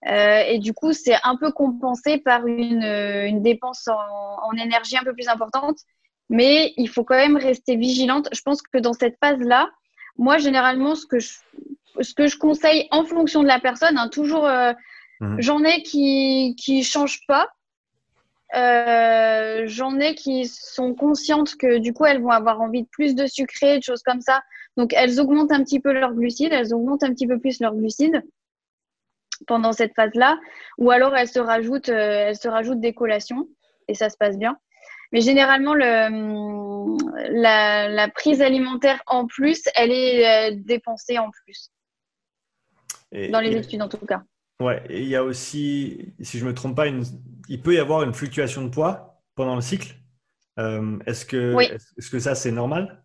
Euh, et du coup, c'est un peu compensé par une, une dépense en, en, énergie un peu plus importante. Mais il faut quand même rester vigilante. Je pense que dans cette phase-là, moi, généralement, ce que je, ce que je conseille en fonction de la personne, hein, toujours, euh, mhm. j'en ai qui qui changent pas. Euh, j'en ai qui sont conscientes que du coup elles vont avoir envie de plus de sucré, de choses comme ça. Donc elles augmentent un petit peu leurs glucides, elles augmentent un petit peu plus leurs glucides pendant cette phase-là, ou alors elles se rajoutent, euh, elles se rajoutent des collations et ça se passe bien. Mais généralement, le, la, la, prise alimentaire en plus, elle est dépensée en plus dans les études en tout cas. Ouais, et il y a aussi, si je ne me trompe pas, une, il peut y avoir une fluctuation de poids pendant le cycle. Euh, est-ce que, est-ce que ça, c'est normal?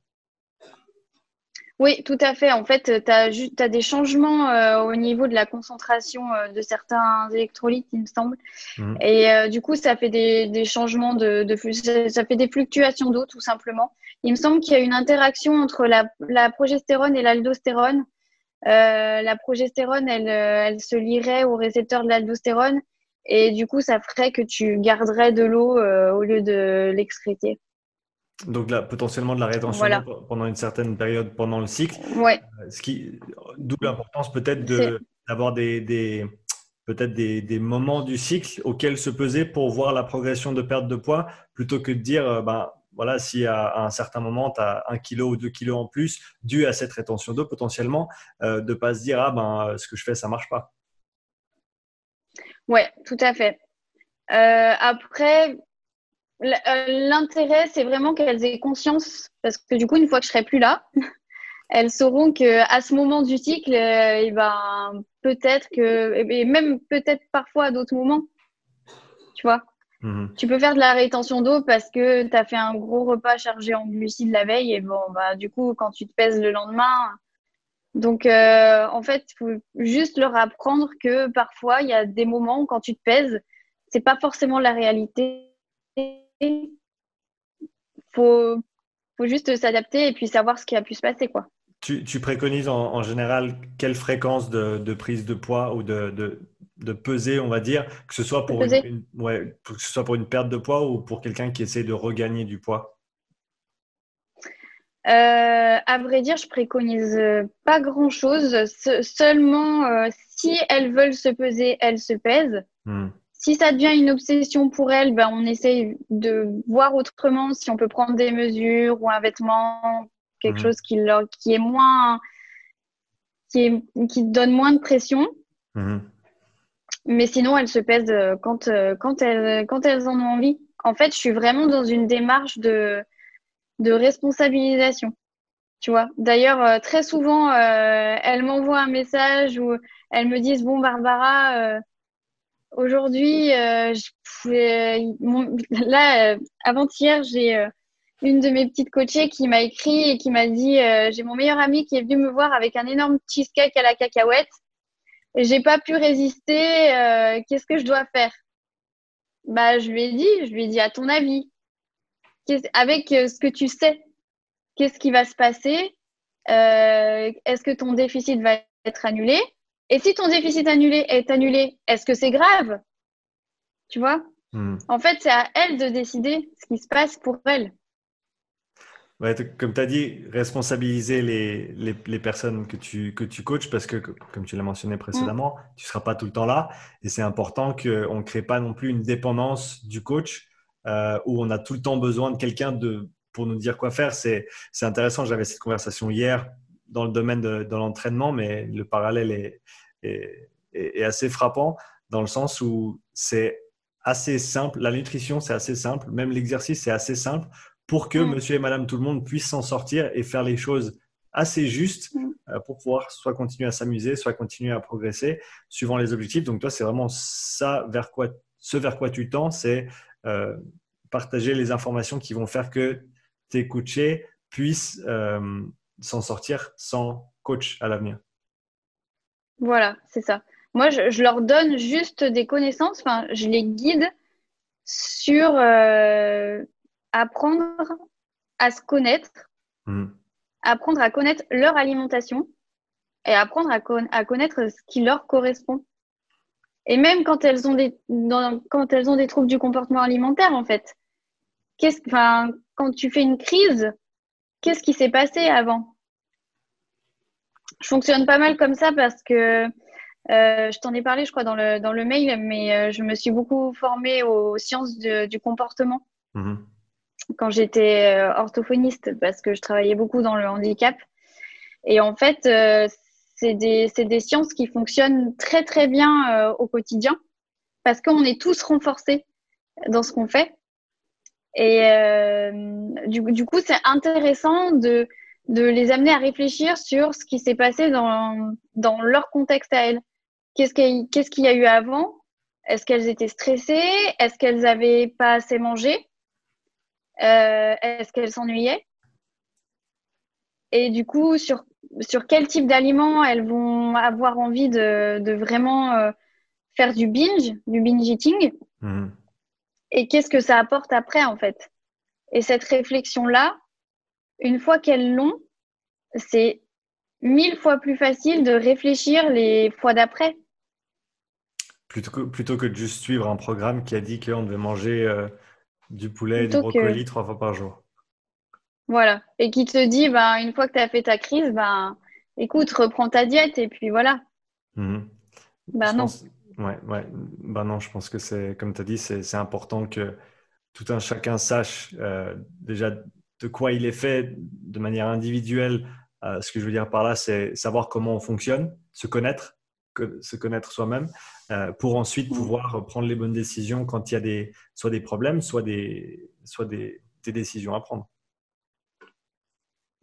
Oui, tout à fait. En fait, tu as, des changements euh, au niveau de la concentration euh, de certains électrolytes, il me semble. Mmh. Et du coup, ça fait des, des changements de, de, ça fait des fluctuations d'eau, tout simplement. Il me semble qu'il y a une interaction entre la, la progestérone et l'aldostérone euh, la progestérone, elle, euh, elle se lierait au récepteur de l'aldostérone et du coup, ça ferait que tu garderais de l'eau euh, au lieu de l'excréter. Donc là, potentiellement de la rétention pendant une certaine période pendant le cycle. Ouais. Ce qui, d'où l'importance peut-être d'avoir des, des, peut-être des, moments du cycle auxquels se peser pour voir la progression de perte de poids, plutôt que de dire, euh, ben, voilà, si à, un certain moment, tu as un kilo ou deux kilos en plus, dû à cette rétention d'eau potentiellement, euh, de ne pas se dire, ah ben, ce que je fais, ça ne marche pas. Ouais, tout à fait. Euh, après, l'intérêt, c'est vraiment qu'elles aient conscience, parce que du coup, une fois que je serai plus là, elles sauront que à ce moment du cycle, et eh ben, peut-être que, et même peut-être parfois à d'autres moments, tu vois, Mhm. Tu peux faire de la rétention d'eau parce que tu as fait un gros repas chargé en glucides la veille et bon, bah, du coup, quand tu te pèses le lendemain. Donc, euh, en fait, il faut juste leur apprendre que parfois, il y a des moments où quand tu te pèses, c'est pas forcément la réalité. Faut, faut juste s'adapter et puis savoir ce qui a pu se passer, quoi. Tu, tu préconises en, général quelle fréquence de, de, prise de poids ou de, de, de peser, on va dire, que ce soit pour une, ouais, que ce soit pour une perte de poids ou pour quelqu'un qui essaie de regagner du poids? Euh, à vrai dire, je préconise pas grand chose. seulement, euh, si elles veulent se peser, elles se pèsent. Hmm. Si ça devient une obsession pour elles, ben, on essaye de voir autrement si on peut prendre des mesures ou un vêtement, quelque hmm. chose qui, leur, qui est moins, qui, est, qui donne moins de pression. Hmm. Mais sinon, elles se pèsent euh, quand, euh, quand, elles, quand elles en ont envie. En fait, je suis vraiment dans une démarche de, de responsabilisation. Tu vois. D'ailleurs, euh, très souvent, elles m'envoient un message où elles me disent Bon, Barbara, aujourd'hui, là, avant-hier, j'ai une de mes petites coachées qui m'a écrit et qui m'a dit J'ai mon meilleur ami qui est venu me voir avec un énorme cheesecake à la cacahuète j'ai pas pu résister. Euh, qu'est-ce que je dois faire? Bah, je lui ai dit, je lui ai dit à ton avis, avec euh, ce que tu sais, qu'est-ce qui va se passer? Euh, Est-ce que ton déficit va être annulé? Et si ton déficit annulé est annulé, est-ce que c'est grave? Tu vois? Hmm. En fait, c'est à elle de décider ce qui se passe pour elle comme tu as dit, responsabiliser les, les, personnes que tu, que tu coaches parce que, comme tu l'as mentionné précédemment, mm. tu ne seras pas tout le temps là. Et c'est important qu'on ne crée pas non plus une dépendance du coach euh, où on a tout le temps besoin de quelqu'un pour nous dire quoi faire. C'est intéressant, j'avais cette conversation hier dans le domaine de, l'entraînement, mais le parallèle est, est, est, assez frappant dans le sens où c'est assez simple. La nutrition, c'est assez simple. Même l'exercice, c'est assez simple pour que mm. monsieur et madame tout le monde puissent s'en sortir et faire les choses assez justes mm. euh, pour pouvoir soit continuer à s'amuser, soit continuer à progresser suivant les objectifs. Donc toi, c'est vraiment ça vers quoi, ce vers quoi tu tends, c'est euh, partager les informations qui vont faire que tes coachés puissent euh, s'en sortir sans coach à l'avenir. Voilà, c'est ça. Moi, je, leur donne juste des connaissances, enfin, je les guide sur apprendre à se connaître, hmm. apprendre à connaître leur alimentation et apprendre à, connaître ce qui leur correspond. Et même quand elles ont des, quand elles ont des troubles du comportement alimentaire, en fait, qu'est-ce, quand tu fais une crise, qu'est-ce qui s'est passé avant? Je fonctionne pas mal comme ça parce que euh, je t'en ai parlé, je crois, dans le, dans le mail, mais euh, je me suis beaucoup formée aux sciences du comportement. Hmm quand j'étais euh, orthophoniste parce que je travaillais beaucoup dans le handicap. Et en fait, euh, c'est des, sciences qui fonctionnent très très bien euh, au quotidien parce qu'on est tous renforcés dans ce qu'on fait. Et du, coup, c'est intéressant de, les amener à réfléchir sur ce qui s'est passé dans leur contexte à elles. Qu'est-ce qu'il y a eu avant? Est-ce qu'elles étaient stressées? Est-ce qu'elles n'avaient pas assez mangé? Euh, est-ce qu'elles s'ennuyaient Et du coup, sur, sur quel type d'aliments elles vont avoir envie de, de vraiment euh, faire du binge, du binge eating? Mhm. Et qu'est-ce que ça apporte après, en fait? Et cette réflexion-là, une fois qu'elles l'ont, c'est mille fois plus facile de réfléchir les fois d'après. Plutôt que, plutôt que de juste suivre un programme qui a dit qu'on devait manger euh, du poulet et du brocoli trois fois par jour. Voilà. Et qui te dit, ben, une fois que tu as fait ta crise, ben, écoute, reprends ta diète et puis voilà. Mhm. Ben non. Ouais, ouais. Ben non, je pense que c'est, comme tu as dit, c'est important que tout un chacun sache euh, déjà de quoi il est fait de manière individuelle. Euh, ce que je veux dire par là, c'est savoir comment on fonctionne, se connaître, se connaître soi-même, euh, pour ensuite mm. pouvoir prendre les bonnes décisions quand il y a des, soit des problèmes, soit des, soit des, des décisions à prendre.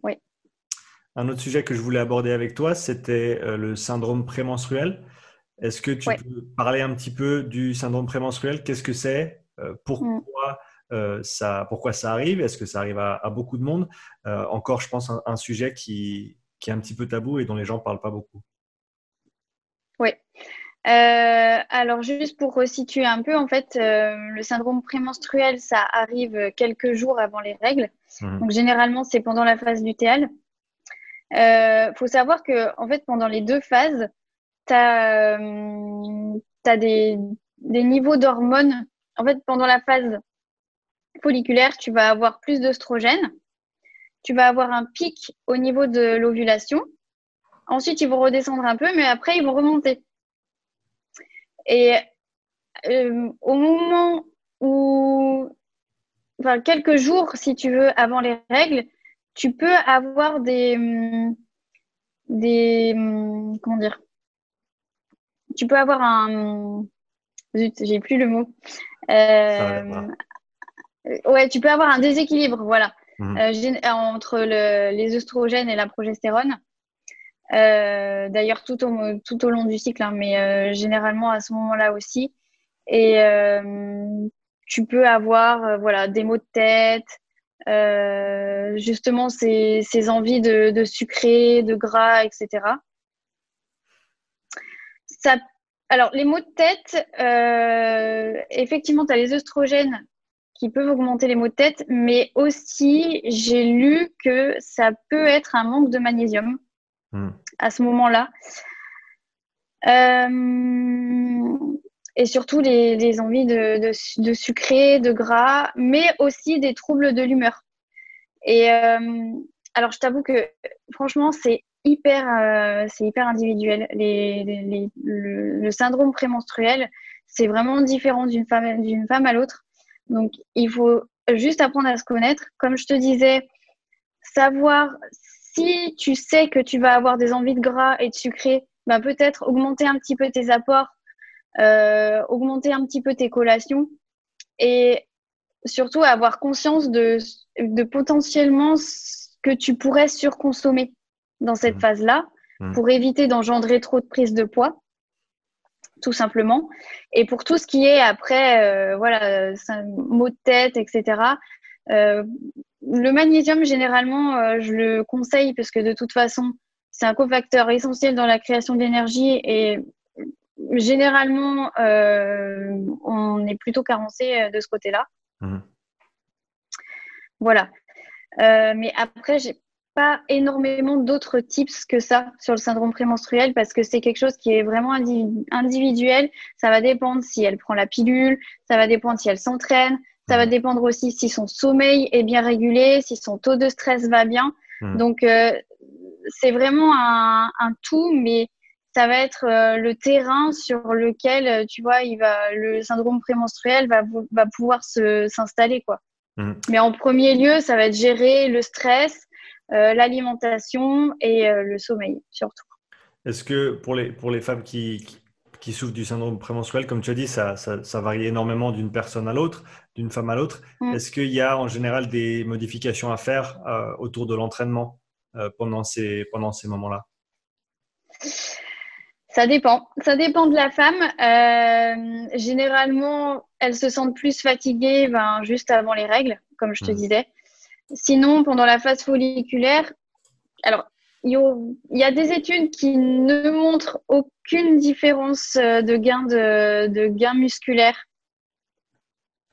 Oui. Un autre sujet que je voulais aborder avec toi, c'était le syndrome prémenstruel. Est-ce que tu peux parler un petit peu du syndrome prémenstruel? Qu'est-ce que c'est euh, pourquoi, euh, ça, pourquoi ça arrive? Est-ce que ça arrive à, beaucoup de monde? Euh, Encore, je pense, un, sujet qui, qui, est un petit peu tabou et dont les gens ne parlent pas beaucoup. Oui. alors, juste pour resituer un peu, en fait, le syndrome prémenstruel, ça arrive quelques jours avant les règles. Mmh. Donc, généralement, c'est pendant la phase lutéale. Il faut savoir que, en fait, pendant les deux phases, tu as, euh, des, niveaux d'hormones. En fait, pendant la phase folliculaire, tu vas avoir plus d'œstrogène. Tu vas avoir un pic au niveau de l'ovulation. Ensuite, ils vont redescendre un peu, mais après, ils vont remonter. Et euh, au moment où, enfin, quelques jours, si tu veux, avant les règles, tu peux avoir des, des, comment dire, tu peux avoir un. Zut, j'ai plus le mot. Euh, ouais, tu peux avoir un déséquilibre, voilà, mhm. euh, entre les œstrogènes et la progestérone. Euh, d'ailleurs, tout au, long du cycle, hein, mais généralement à ce moment-là aussi. Et tu peux avoir voilà, des maux de tête, justement ces, envies de, de, sucré, de gras, etc alors, les maux de tête, euh, effectivement, tu as les œstrogènes qui peuvent augmenter les maux de tête, mais aussi, j'ai lu que ça peut être un manque de magnésium hmm. à ce moment-là. Euh, et surtout les, envies de, de, de gras, mais aussi des troubles de l'humeur. Et euh, alors, je t'avoue que franchement, c'est hyper, euh, hyper individuel. Les, le, syndrome prémenstruel, c'est vraiment différent d'une femme, d'une femme à l'autre. Donc, il faut juste apprendre à se connaître. Comme je te disais, savoir si tu sais que tu vas avoir des envies de gras et de sucré, bah, peut-être augmenter un petit peu tes apports, euh, augmenter un petit peu tes collations et surtout avoir conscience de, de potentiellement ce que tu pourrais surconsommer dans cette mmh. phase-là mmh. pour éviter d'engendrer trop de prise de poids, tout simplement. Et pour tout ce qui est après, euh, voilà, maux de tête, etc. Euh, le magnésium, généralement, euh, je le conseille parce que de toute façon, c'est un cofacteur essentiel dans la création d'énergie et généralement, on est plutôt carencé de ce côté-là. Mmh. Voilà. mais après, j'ai pas énormément d'autres tips que ça sur le syndrome prémenstruel parce que c'est quelque chose qui est vraiment individuel. Ça va dépendre si elle prend la pilule, ça va dépendre si elle s'entraîne, ça va mmh. dépendre aussi si son sommeil est bien régulé, si son taux de stress va bien. Mmh. Donc, euh, c'est vraiment un, tout, mais ça va être euh, le terrain sur lequel, tu vois, il va, le syndrome prémenstruel va, va pouvoir s'installer, quoi. Mmh. Mais en premier lieu, ça va être gérer le stress, euh, l'alimentation et euh, le sommeil surtout. Est-ce que pour les, pour les femmes qui, qui, souffrent du syndrome prémenstruel, comme tu as dit, ça, ça, varie énormément d'une personne à l'autre, d'une femme à l'autre. Mm. Est-ce qu'il y a en général des modifications à faire euh, autour de l'entraînement pendant ces, pendant ces moments-là? Ça dépend. Ça dépend de la femme. généralement, elles se sentent plus fatiguées ben, juste avant les règles, comme je te mm. disais. Sinon, pendant la phase folliculaire, alors, il y, a des études qui ne montrent aucune différence euh, de gain, de, gain musculaire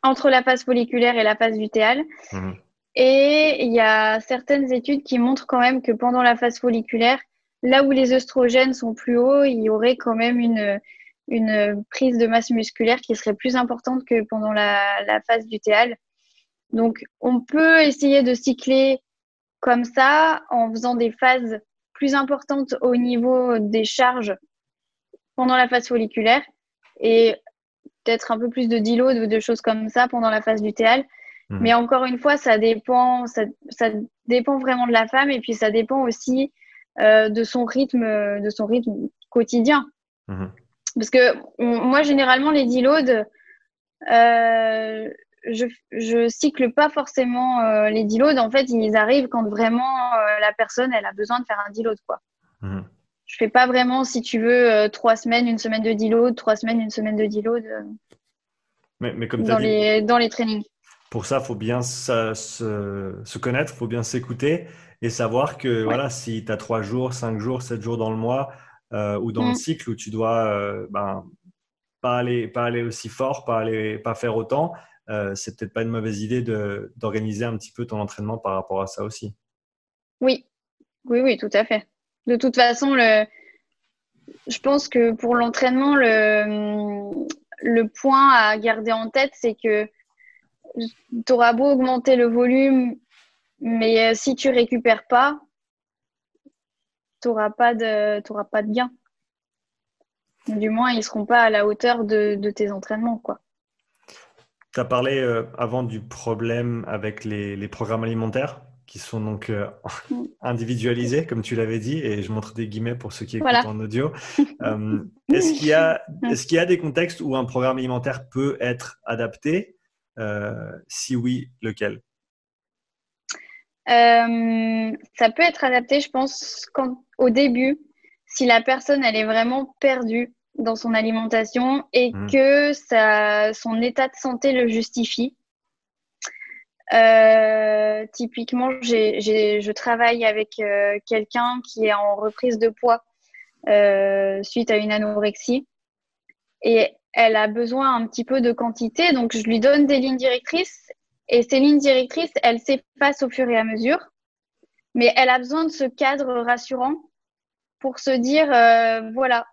entre la phase folliculaire et la phase lutéale. Mhm. Et il y a certaines études qui montrent quand même que pendant la phase folliculaire, là où les œstrogènes sont plus hauts, il y aurait quand même une, une prise de masse musculaire qui serait plus importante que pendant la, la phase lutéale. Donc, on peut essayer de cycler comme ça en faisant des phases plus importantes au niveau des charges pendant la phase folliculaire et peut-être un peu plus de deload ou de choses comme ça pendant la phase TL. Mhm. Mais encore une fois, ça dépend, ça, ça, dépend vraiment de la femme et puis ça dépend aussi euh, de son rythme, de son rythme quotidien. Mhm. Parce que moi, généralement, les deloads, euh, je, je cycle pas forcément euh, les deloads. En fait, ils arrivent quand vraiment euh, la personne, elle a besoin de faire un deload, quoi. Mhm. Je fais pas vraiment, si tu veux, euh, trois semaines, une semaine de deload, trois semaines, une semaine de deload. mais, mais comme dans, les, dans les trainings. Pour ça, il faut bien se, se, connaître, il faut bien s'écouter et savoir que voilà, si tu as trois jours, cinq jours, sept jours dans le mois ou dans le mm. cycle où tu dois ben, pas, aller, pas aller aussi fort, pas, aller, pas faire autant, euh, c'est peut-être pas une mauvaise idée d'organiser un petit peu ton entraînement par rapport à ça aussi. Oui, oui, oui, tout à fait. De toute façon, je pense que pour l'entraînement, le... point à garder en tête, c'est que tu auras beau augmenter le volume, mais euh, si tu récupères pas, tu n'auras pas, de... pas de gain. Du moins, ils seront pas à la hauteur de, de tes entraînements, quoi. Tu as parlé euh, avant du problème avec les, programmes alimentaires qui sont donc euh, individualisés, comme tu l'avais dit, et je montre des guillemets pour ceux qui écoutent en audio. Euh, est-ce qu'il y, a, est y a des contextes où un programme alimentaire peut être adapté? Si oui, lequel? Ça peut être adapté, je pense, quand, au début, si la personne elle est vraiment perdue dans son alimentation et mmh. que ça, son état de santé le justifie. Euh, typiquement, je travaille avec euh, quelqu'un qui est en reprise de poids euh, suite à une anorexie et elle a besoin un petit peu de quantité, donc je lui donne des lignes directrices et ces lignes directrices, elles s'effacent au fur et à mesure, mais elle a besoin de ce cadre rassurant pour se dire, voilà,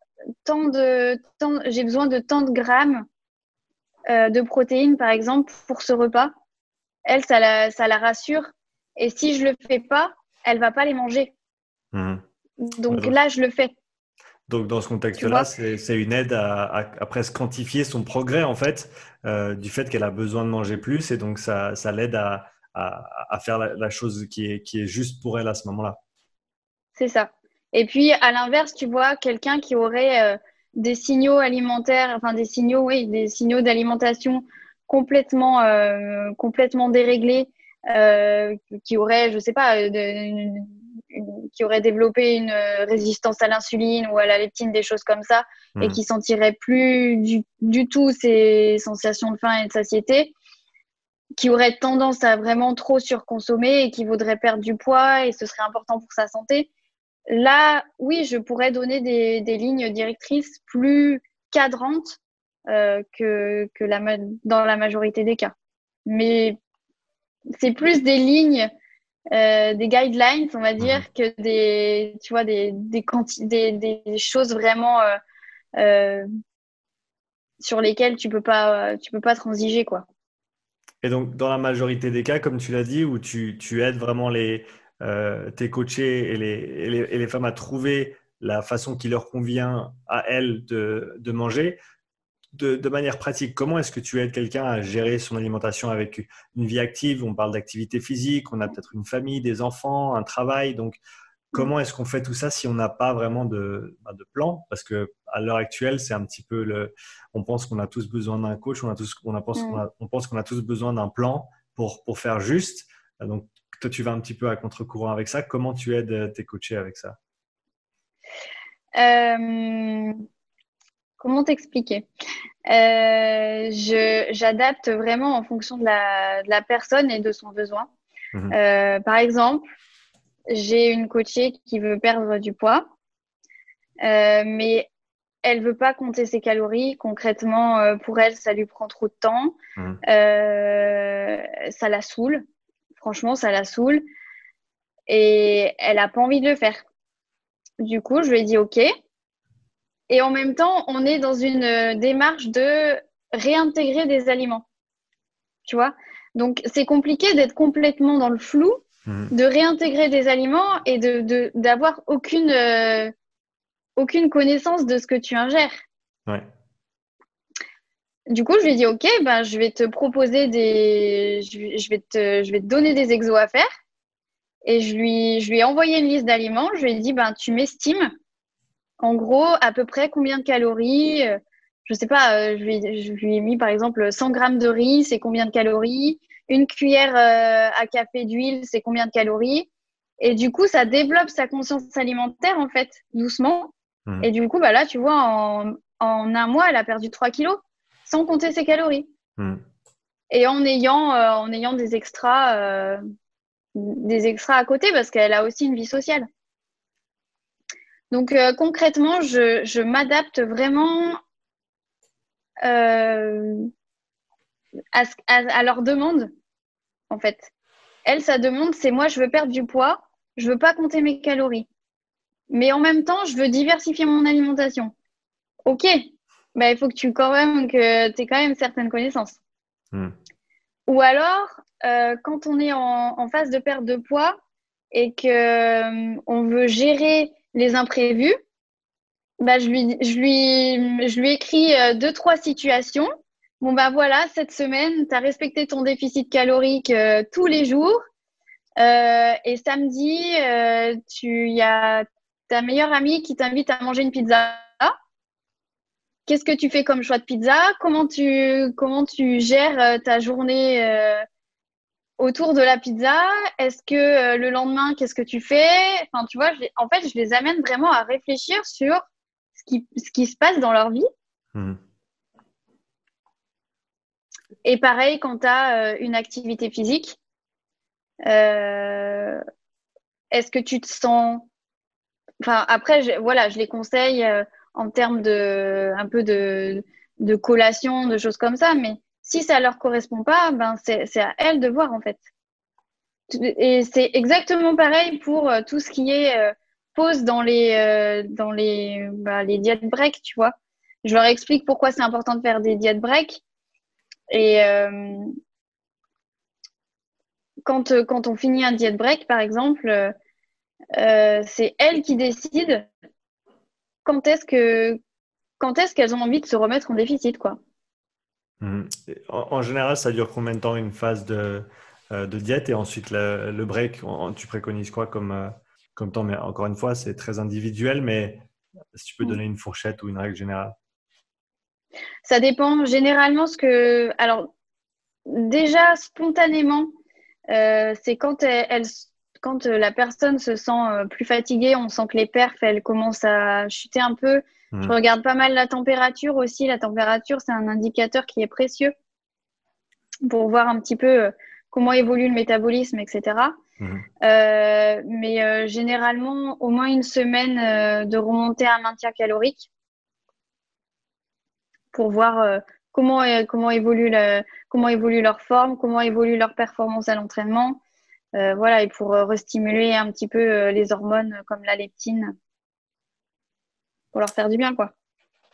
tant de, tant, j'ai besoin de tant de grammes euh, de protéines, par exemple, pour ce repas. Elle, ça la, ça la rassure. Et si je le fais pas, elle va pas les manger. Mmh. Donc là, je le fais. Donc dans ce contexte-là, c'est une aide à, à, presque quantifier son progrès en fait, euh, du fait qu'elle a besoin de manger plus et donc ça, ça l'aide à, à, faire la, la, chose qui est, qui est juste pour elle à ce moment-là. C'est ça. Et puis, à l'inverse, tu vois quelqu'un qui aurait euh, des signaux alimentaires, enfin des signaux, oui, des signaux d'alimentation complètement, euh, complètement déréglés, euh, qui aurait, je sais pas, qui aurait développé une résistance à l'insuline ou à la leptine, des choses comme ça, et mmh. qui sentirait plus du, du tout ces sensations de faim et de satiété qui aurait tendance à vraiment trop surconsommer et qui voudrait perdre du poids et ce serait important pour sa santé. Là, oui, je pourrais donner des, des lignes directrices plus cadrantes euh, que, que la, dans la majorité des cas. Mais c'est plus des lignes, euh, des guidelines, on va dire, mhm. que des, tu vois, des, des, des, des choses vraiment euh, euh, sur lesquelles tu peux pas, tu peux pas transiger, quoi. Et donc, dans la majorité des cas, comme tu l'as dit, où tu, tu aides vraiment les, euh, tes coachés et les, et, les, femmes à trouver la façon qui leur convient à elles de, de manger. De, de, manière pratique, comment est-ce que tu aides quelqu'un à gérer son alimentation avec une vie active? On parle d'activité physique, on a peut-être une famille, des enfants, un travail. Donc, comment est-ce qu'on fait tout ça si on n'a pas vraiment de, bah, de plan? Parce que à l'heure actuelle, c'est un petit peu le. On pense qu'on a tous besoin d'un coach, on, a tous, on, a, pense, mm. on, pense qu'on a tous besoin d'un plan pour, pour faire juste. Donc, toi, tu vas un petit peu à contre-courant avec ça. Comment tu aides euh, tes coachés avec ça? Euh, Comment t'expliquer? Euh, J'adapte vraiment en fonction de la, personne et de son besoin. Mhm. par exemple, j'ai une coachée qui veut perdre du poids, mais elle veut pas compter ses calories. Concrètement, pour elle, ça lui prend trop de temps. Mhm. ça la saoule. Franchement, ça la saoule. Et elle n'a pas envie de le faire. Du coup, je lui ai dit OK. Et en même temps, on est dans une euh, démarche de réintégrer des aliments. Tu vois? Donc, c'est compliqué d'être complètement dans le flou, mhm. de réintégrer des aliments et de d'avoir aucune, euh, aucune connaissance de ce que tu ingères. Du coup, je lui ai dit, OK, ben, je vais te proposer des, je vais te, je vais te donner des exos à faire. Et je lui, je lui ai envoyé une liste d'aliments. Je lui ai dit, ben, tu m'estimes, en gros, à peu près combien de calories. Euh, je sais pas, euh, je lui, je lui ai mis, par exemple, 100 grammes de riz, c'est combien de calories? Une cuillère euh, à café d'huile, c'est combien de calories? Et du coup, ça développe sa conscience alimentaire, en fait, doucement. Mmh. Et du coup, bah là, tu vois, en, en un mois, elle a perdu 3 kilos sans compter ses calories. Hmm. Et en ayant, euh, en ayant des extras, euh, des extras à côté parce qu'elle a aussi une vie sociale. Donc euh, concrètement, je, m'adapte vraiment à, à, leur demande, en fait. Elle, sa demande, c'est moi, je veux perdre du poids, je veux pas compter mes calories. Mais en même temps, je veux diversifier mon alimentation. Ok, bah, il faut que tu quand même que aies quand même certaines connaissances. Hmm. Ou alors, euh, quand on est en, en, phase de perte de poids et que euh, on veut gérer les imprévus, bah, je lui, je lui, je lui écris euh, deux trois situations. Bon bah voilà, cette semaine, tu as respecté ton déficit calorique euh, tous les jours. et samedi, tu y a ta meilleure amie qui t'invite à manger une pizza Qu'est-ce que tu fais comme choix de pizza? Comment tu, comment tu gères euh, ta journée euh, autour de la pizza? Est-ce que euh, le lendemain, qu'est-ce que tu fais? Enfin, tu vois, en fait, je les amène vraiment à réfléchir sur ce qui, ce qui se passe dans leur vie. Mmh. Et pareil, quand tu as une activité physique, est-ce que tu te sens... Enfin, après, voilà, je les conseille en termes de un peu de, de collation, de choses comme ça. Mais si ça leur correspond pas, ben c'est à elles de voir en fait. Et c'est exactement pareil pour euh, tout ce qui est euh, pause dans les euh, dans les bah, les diètes break, tu vois. Je leur explique pourquoi c'est important de faire des diètes break. Et quand quand on finit un diète break, par exemple, c'est elles qui décident quand est-ce que quand est-ce qu'elles ont envie de se remettre en déficit quoi? Mmh. en, général, ça dure combien de temps une phase de, euh, de diète? Et ensuite le, break Tu préconises quoi comme, euh, comme temps? Mais encore une fois, c'est très individuel, mais si tu peux mmh. donner une fourchette ou une règle générale Ça dépend. Généralement, ce que. Alors, déjà, spontanément, euh, c'est quand elles, quand euh, la personne se sent euh, plus fatiguée, on sent que les perfs, elles commencent à chuter un peu. Je mmh. regarde pas mal la température aussi. La température, c'est un indicateur qui est précieux pour voir un petit peu euh, comment évolue le métabolisme, etc. Mmh. mais généralement, au moins une semaine de remonter à un maintien calorique pour voir comment, comment, évolue comment évolue leur forme, comment évolue leur performance à l'entraînement, euh, voilà, et pour euh, restimuler un petit peu euh, les hormones comme la leptine, pour leur faire du bien, quoi.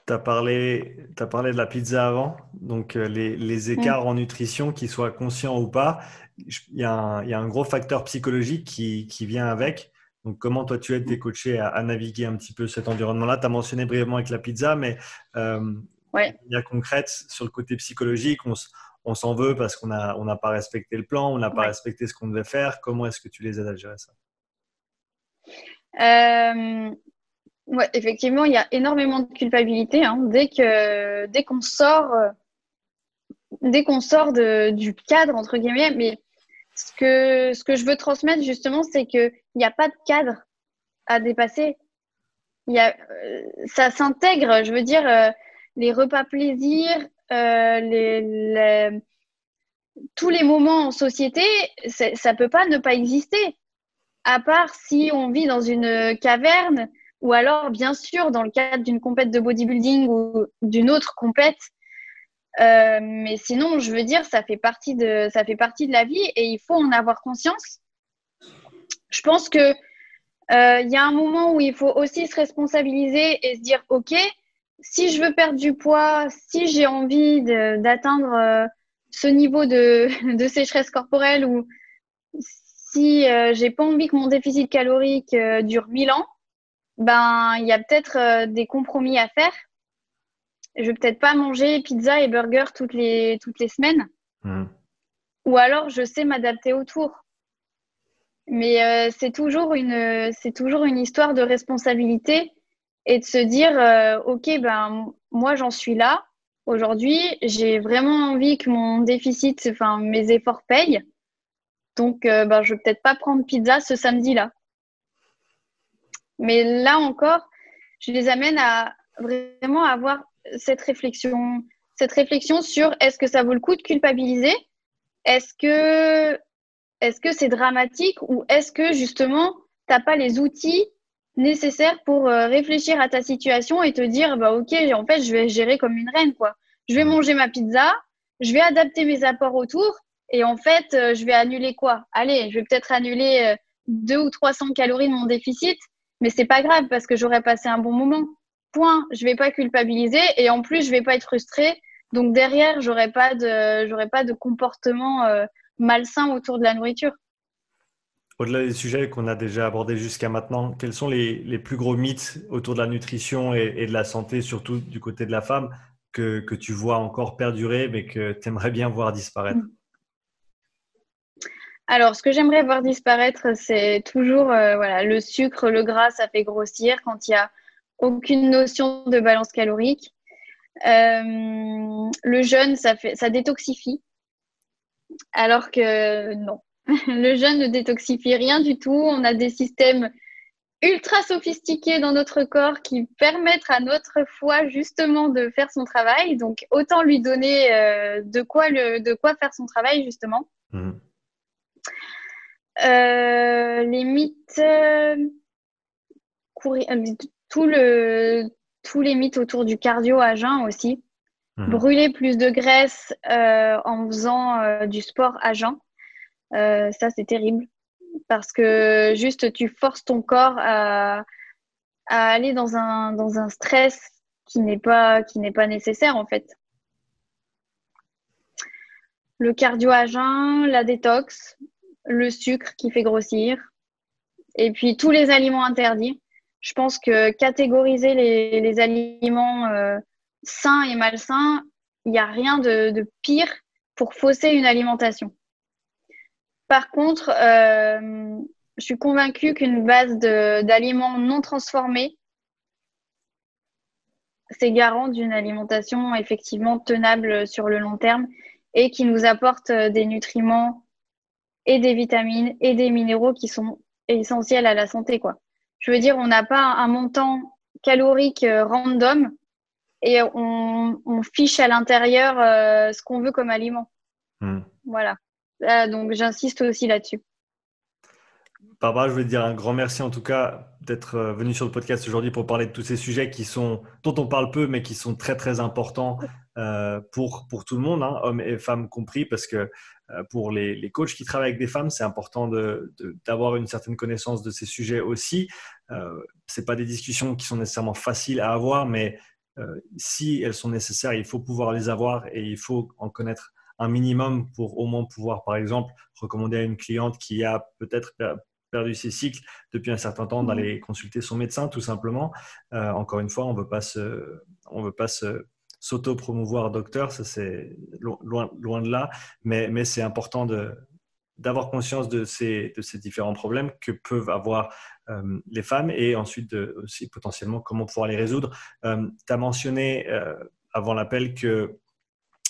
Tu as parlé, as parlé de la pizza avant, donc les, les, écarts en nutrition, qu'ils soient conscients ou pas, il y, a un, il y, a un gros facteur psychologique qui, qui, vient avec. Donc, comment toi, tu aides tes coachés à, naviguer un petit peu cet environnement-là? Tu as mentionné brièvement avec la pizza, mais euh, ouais. y a concrète sur le côté psychologique. On, on s'en veut parce qu'on n'a on pas respecté le plan, on n'a pas respecté ce qu'on devait faire. Comment est-ce que tu les aides à gérer ça? Euh, ouais, Effectivement, il y a énormément de culpabilité hein. dès que dès qu'on sort, dès qu'on sort de, du cadre entre guillemets. Mais ce que ce que je veux transmettre justement, c'est que il n'y a pas de cadre à dépasser. Il y a, euh, ça s'intègre. Je veux dire, euh, les repas plaisir, euh, tous les moments en société, ça peut pas ne pas exister. À part si on vit dans une caverne ou alors, bien sûr, dans le cadre d'une compète de bodybuilding ou d'une autre compète. Euh, mais sinon, je veux dire, ça fait partie de, ça fait partie de la vie et il faut en avoir conscience. Je pense que euh, il y a un moment où il faut aussi se responsabiliser et se dire, ok, si je veux perdre du poids, si j'ai envie d'atteindre euh, ce niveau de, de, sécheresse corporelle ou si euh, j'ai pas envie que mon déficit calorique euh, dure 1000 ans, ben il y a peut-être des compromis à faire. je vais peut-être pas manger pizza et burger toutes les, toutes les semaines. Mmh. Ou alors, je sais m'adapter autour. Mais euh, c'est toujours une c'est toujours une histoire de responsabilité et de se dire euh, ok ben moi j'en suis là. Aujourd'hui j'ai vraiment envie que mon déficit enfin mes efforts payent. Donc euh, ben je vais peut-être pas prendre pizza ce samedi là mais là encore je les amène à vraiment avoir cette réflexion cette réflexion sur est-ce que ça vaut le coup de culpabiliser? Est-ce que est-ce que c'est dramatique? Ou est-ce que justement, tu n'as pas les outils nécessaires pour euh, réfléchir à ta situation et te dire, bah ok, en fait, je vais gérer comme une reine, quoi. Je vais manger ma pizza, je vais adapter mes apports autour et en fait, euh, je vais annuler quoi? Allez, je vais peut-être annuler euh, deux ou 300 calories de mon déficit, mais c'est pas grave parce que j'aurais passé un bon moment. Point. Je vais pas culpabiliser et en plus, je vais pas être frustrée. Donc derrière, j'aurais pas de, j'aurais pas de comportement malsain autour de la nourriture. Au-delà des sujets qu'on a déjà abordés jusqu'à maintenant, quels sont les, plus gros mythes autour de la nutrition et, de la santé, surtout du côté de la femme, que, tu vois encore perdurer, mais que tu aimerais bien voir disparaître? Alors, ce que j'aimerais voir disparaître, c'est toujours euh, voilà, le sucre, le gras, ça fait grossir quand il n'y a aucune notion de balance calorique. Euh, le jeûne, ça, fait, ça détoxifie alors que non. Le jeûne ne détoxifie rien du tout. On a des systèmes ultra sophistiqués dans notre corps qui permettent à notre foie justement de faire son travail. Donc autant lui donner euh, de, quoi le, de quoi faire son travail justement. Mmh. Euh, les mythes, euh, tout le, tous les mythes autour du cardio à jeun aussi. Mhm. Brûler plus de graisse en faisant du sport à jeun, euh, ça c'est terrible parce que juste tu forces ton corps à, aller dans un, dans un stress qui n'est pas, pas nécessaire en fait. Le cardio à la détox, le sucre qui fait grossir, et puis tous les aliments interdits. Je pense que catégoriser les, aliments sain et malsain, il n'y a rien de, pire pour fausser une alimentation. Par contre, euh, je suis convaincue qu'une base d'aliments non transformés, c'est garant d'une alimentation effectivement tenable sur le long terme et qui nous apporte des nutriments et des vitamines et des minéraux qui sont essentiels à la santé. Quoi. Je veux dire, on n'a pas un montant calorique euh, random et on, fiche à l'intérieur euh, ce qu'on veut comme aliment. Hmm. Voilà. Euh, donc j'insiste aussi là-dessus. Barbara, je veux dire un grand merci en tout cas d'être euh, venu sur le podcast aujourd'hui pour parler de tous ces sujets qui sont, dont on parle peu, mais qui sont très très importants pour, pour tout le monde, hein, hommes et femmes compris, parce que pour les, les, coachs qui travaillent avec des femmes, c'est important d'avoir une certaine connaissance de ces sujets aussi. Euh, Ce pas des discussions qui sont nécessairement faciles à avoir, mais euh, si elles sont nécessaires, il faut pouvoir les avoir et il faut en connaître un minimum pour au moins pouvoir, par exemple, recommander à une cliente qui a peut-être perdu ses cycles depuis un certain temps d'aller mhm. consulter son médecin, tout simplement. Euh, encore une fois, on ne veut pas se, on veut pas se s'auto-promouvoir docteur, ça c'est loin, loin de là, mais, mais c'est important de, d'avoir conscience de ces, de ces différents problèmes que peuvent avoir euh, les femmes et ensuite aussi potentiellement comment pouvoir les résoudre. Euh, tu as mentionné euh, avant l'appel que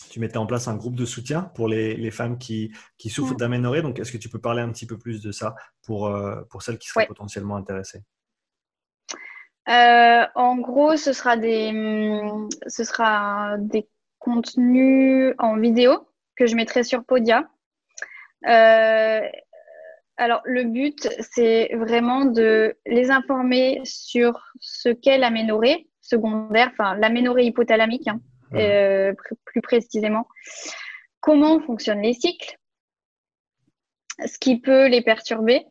tu mettais en place un groupe de soutien pour les, les femmes qui, qui souffrent d'aménorrhée. Donc, est-ce que tu peux parler un petit peu plus de ça pour, pour celles qui seraient potentiellement intéressées? En gros, ce sera, des, ce sera des contenus en vidéo que je mettrai sur Podia. Euh, alors, le but, c'est vraiment de les informer sur ce qu'est l'aménorrhée secondaire, enfin l'aménorrhée hypothalamique, hein, euh, plus précisément. Comment fonctionnent les cycles, ce qui peut les perturber,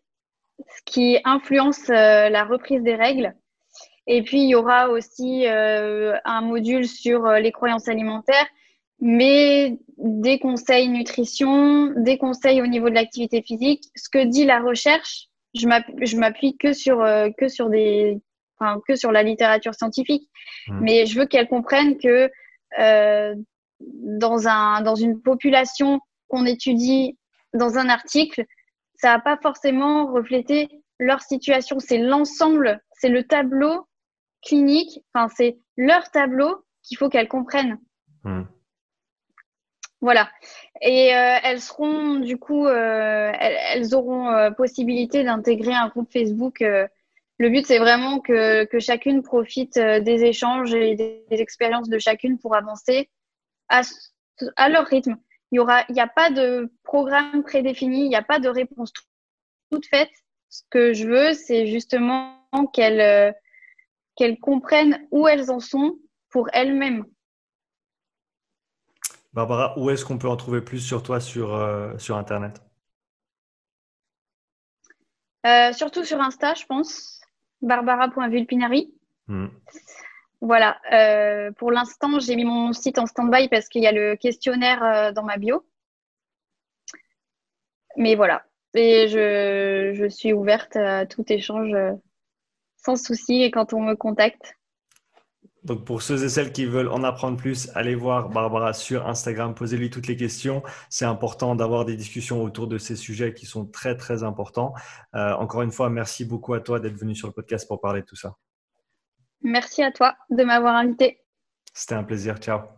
ce qui influence euh, la reprise des règles. Et puis, il y aura aussi euh, un module sur les croyances alimentaires mais des conseils nutrition, des conseils au niveau de l'activité physique. Ce que dit la recherche, je m'appuie que sur, que sur des enfin, que sur la littérature scientifique. Mmh. Mais je veux qu'elles comprennent que dans, un, dans une population qu'on étudie dans un article, ça va pas forcément refléter leur situation. C'est l'ensemble, c'est le tableau clinique, enfin, c'est leur tableau qu'il faut qu'elles comprennent. Mmh. Voilà. Et euh, elles seront, du coup, euh, elles, auront euh, possibilité d'intégrer un groupe Facebook. Le but, c'est vraiment que, que, chacune profite des échanges et des, expériences de chacune pour avancer à, à leur rythme. Il n'y a pas de programme prédéfini, il n'y a pas de réponse toute faite. Ce que je veux, c'est justement qu'elles qu'elles comprennent où elles en sont pour elles-mêmes. Barbara, où est-ce qu'on peut en trouver plus sur toi sur, euh, sur Internet? Euh, Surtout sur Insta, je pense. Barbara.vulpinari. Hmm. Voilà. Euh, pour l'instant, j'ai mis mon site en stand-by parce qu'il y a le questionnaire dans ma bio. Mais voilà. Et je, je suis ouverte à tout échange sans souci et quand on me contacte. Donc pour ceux et celles qui veulent en apprendre plus, allez voir Barbara sur Instagram, posez-lui toutes les questions. C'est important d'avoir des discussions autour de ces sujets qui sont très très importants. Euh, encore une fois, merci beaucoup à toi d'être venu sur le podcast pour parler de tout ça. Merci à toi de m'avoir invité. C'était un plaisir. Ciao.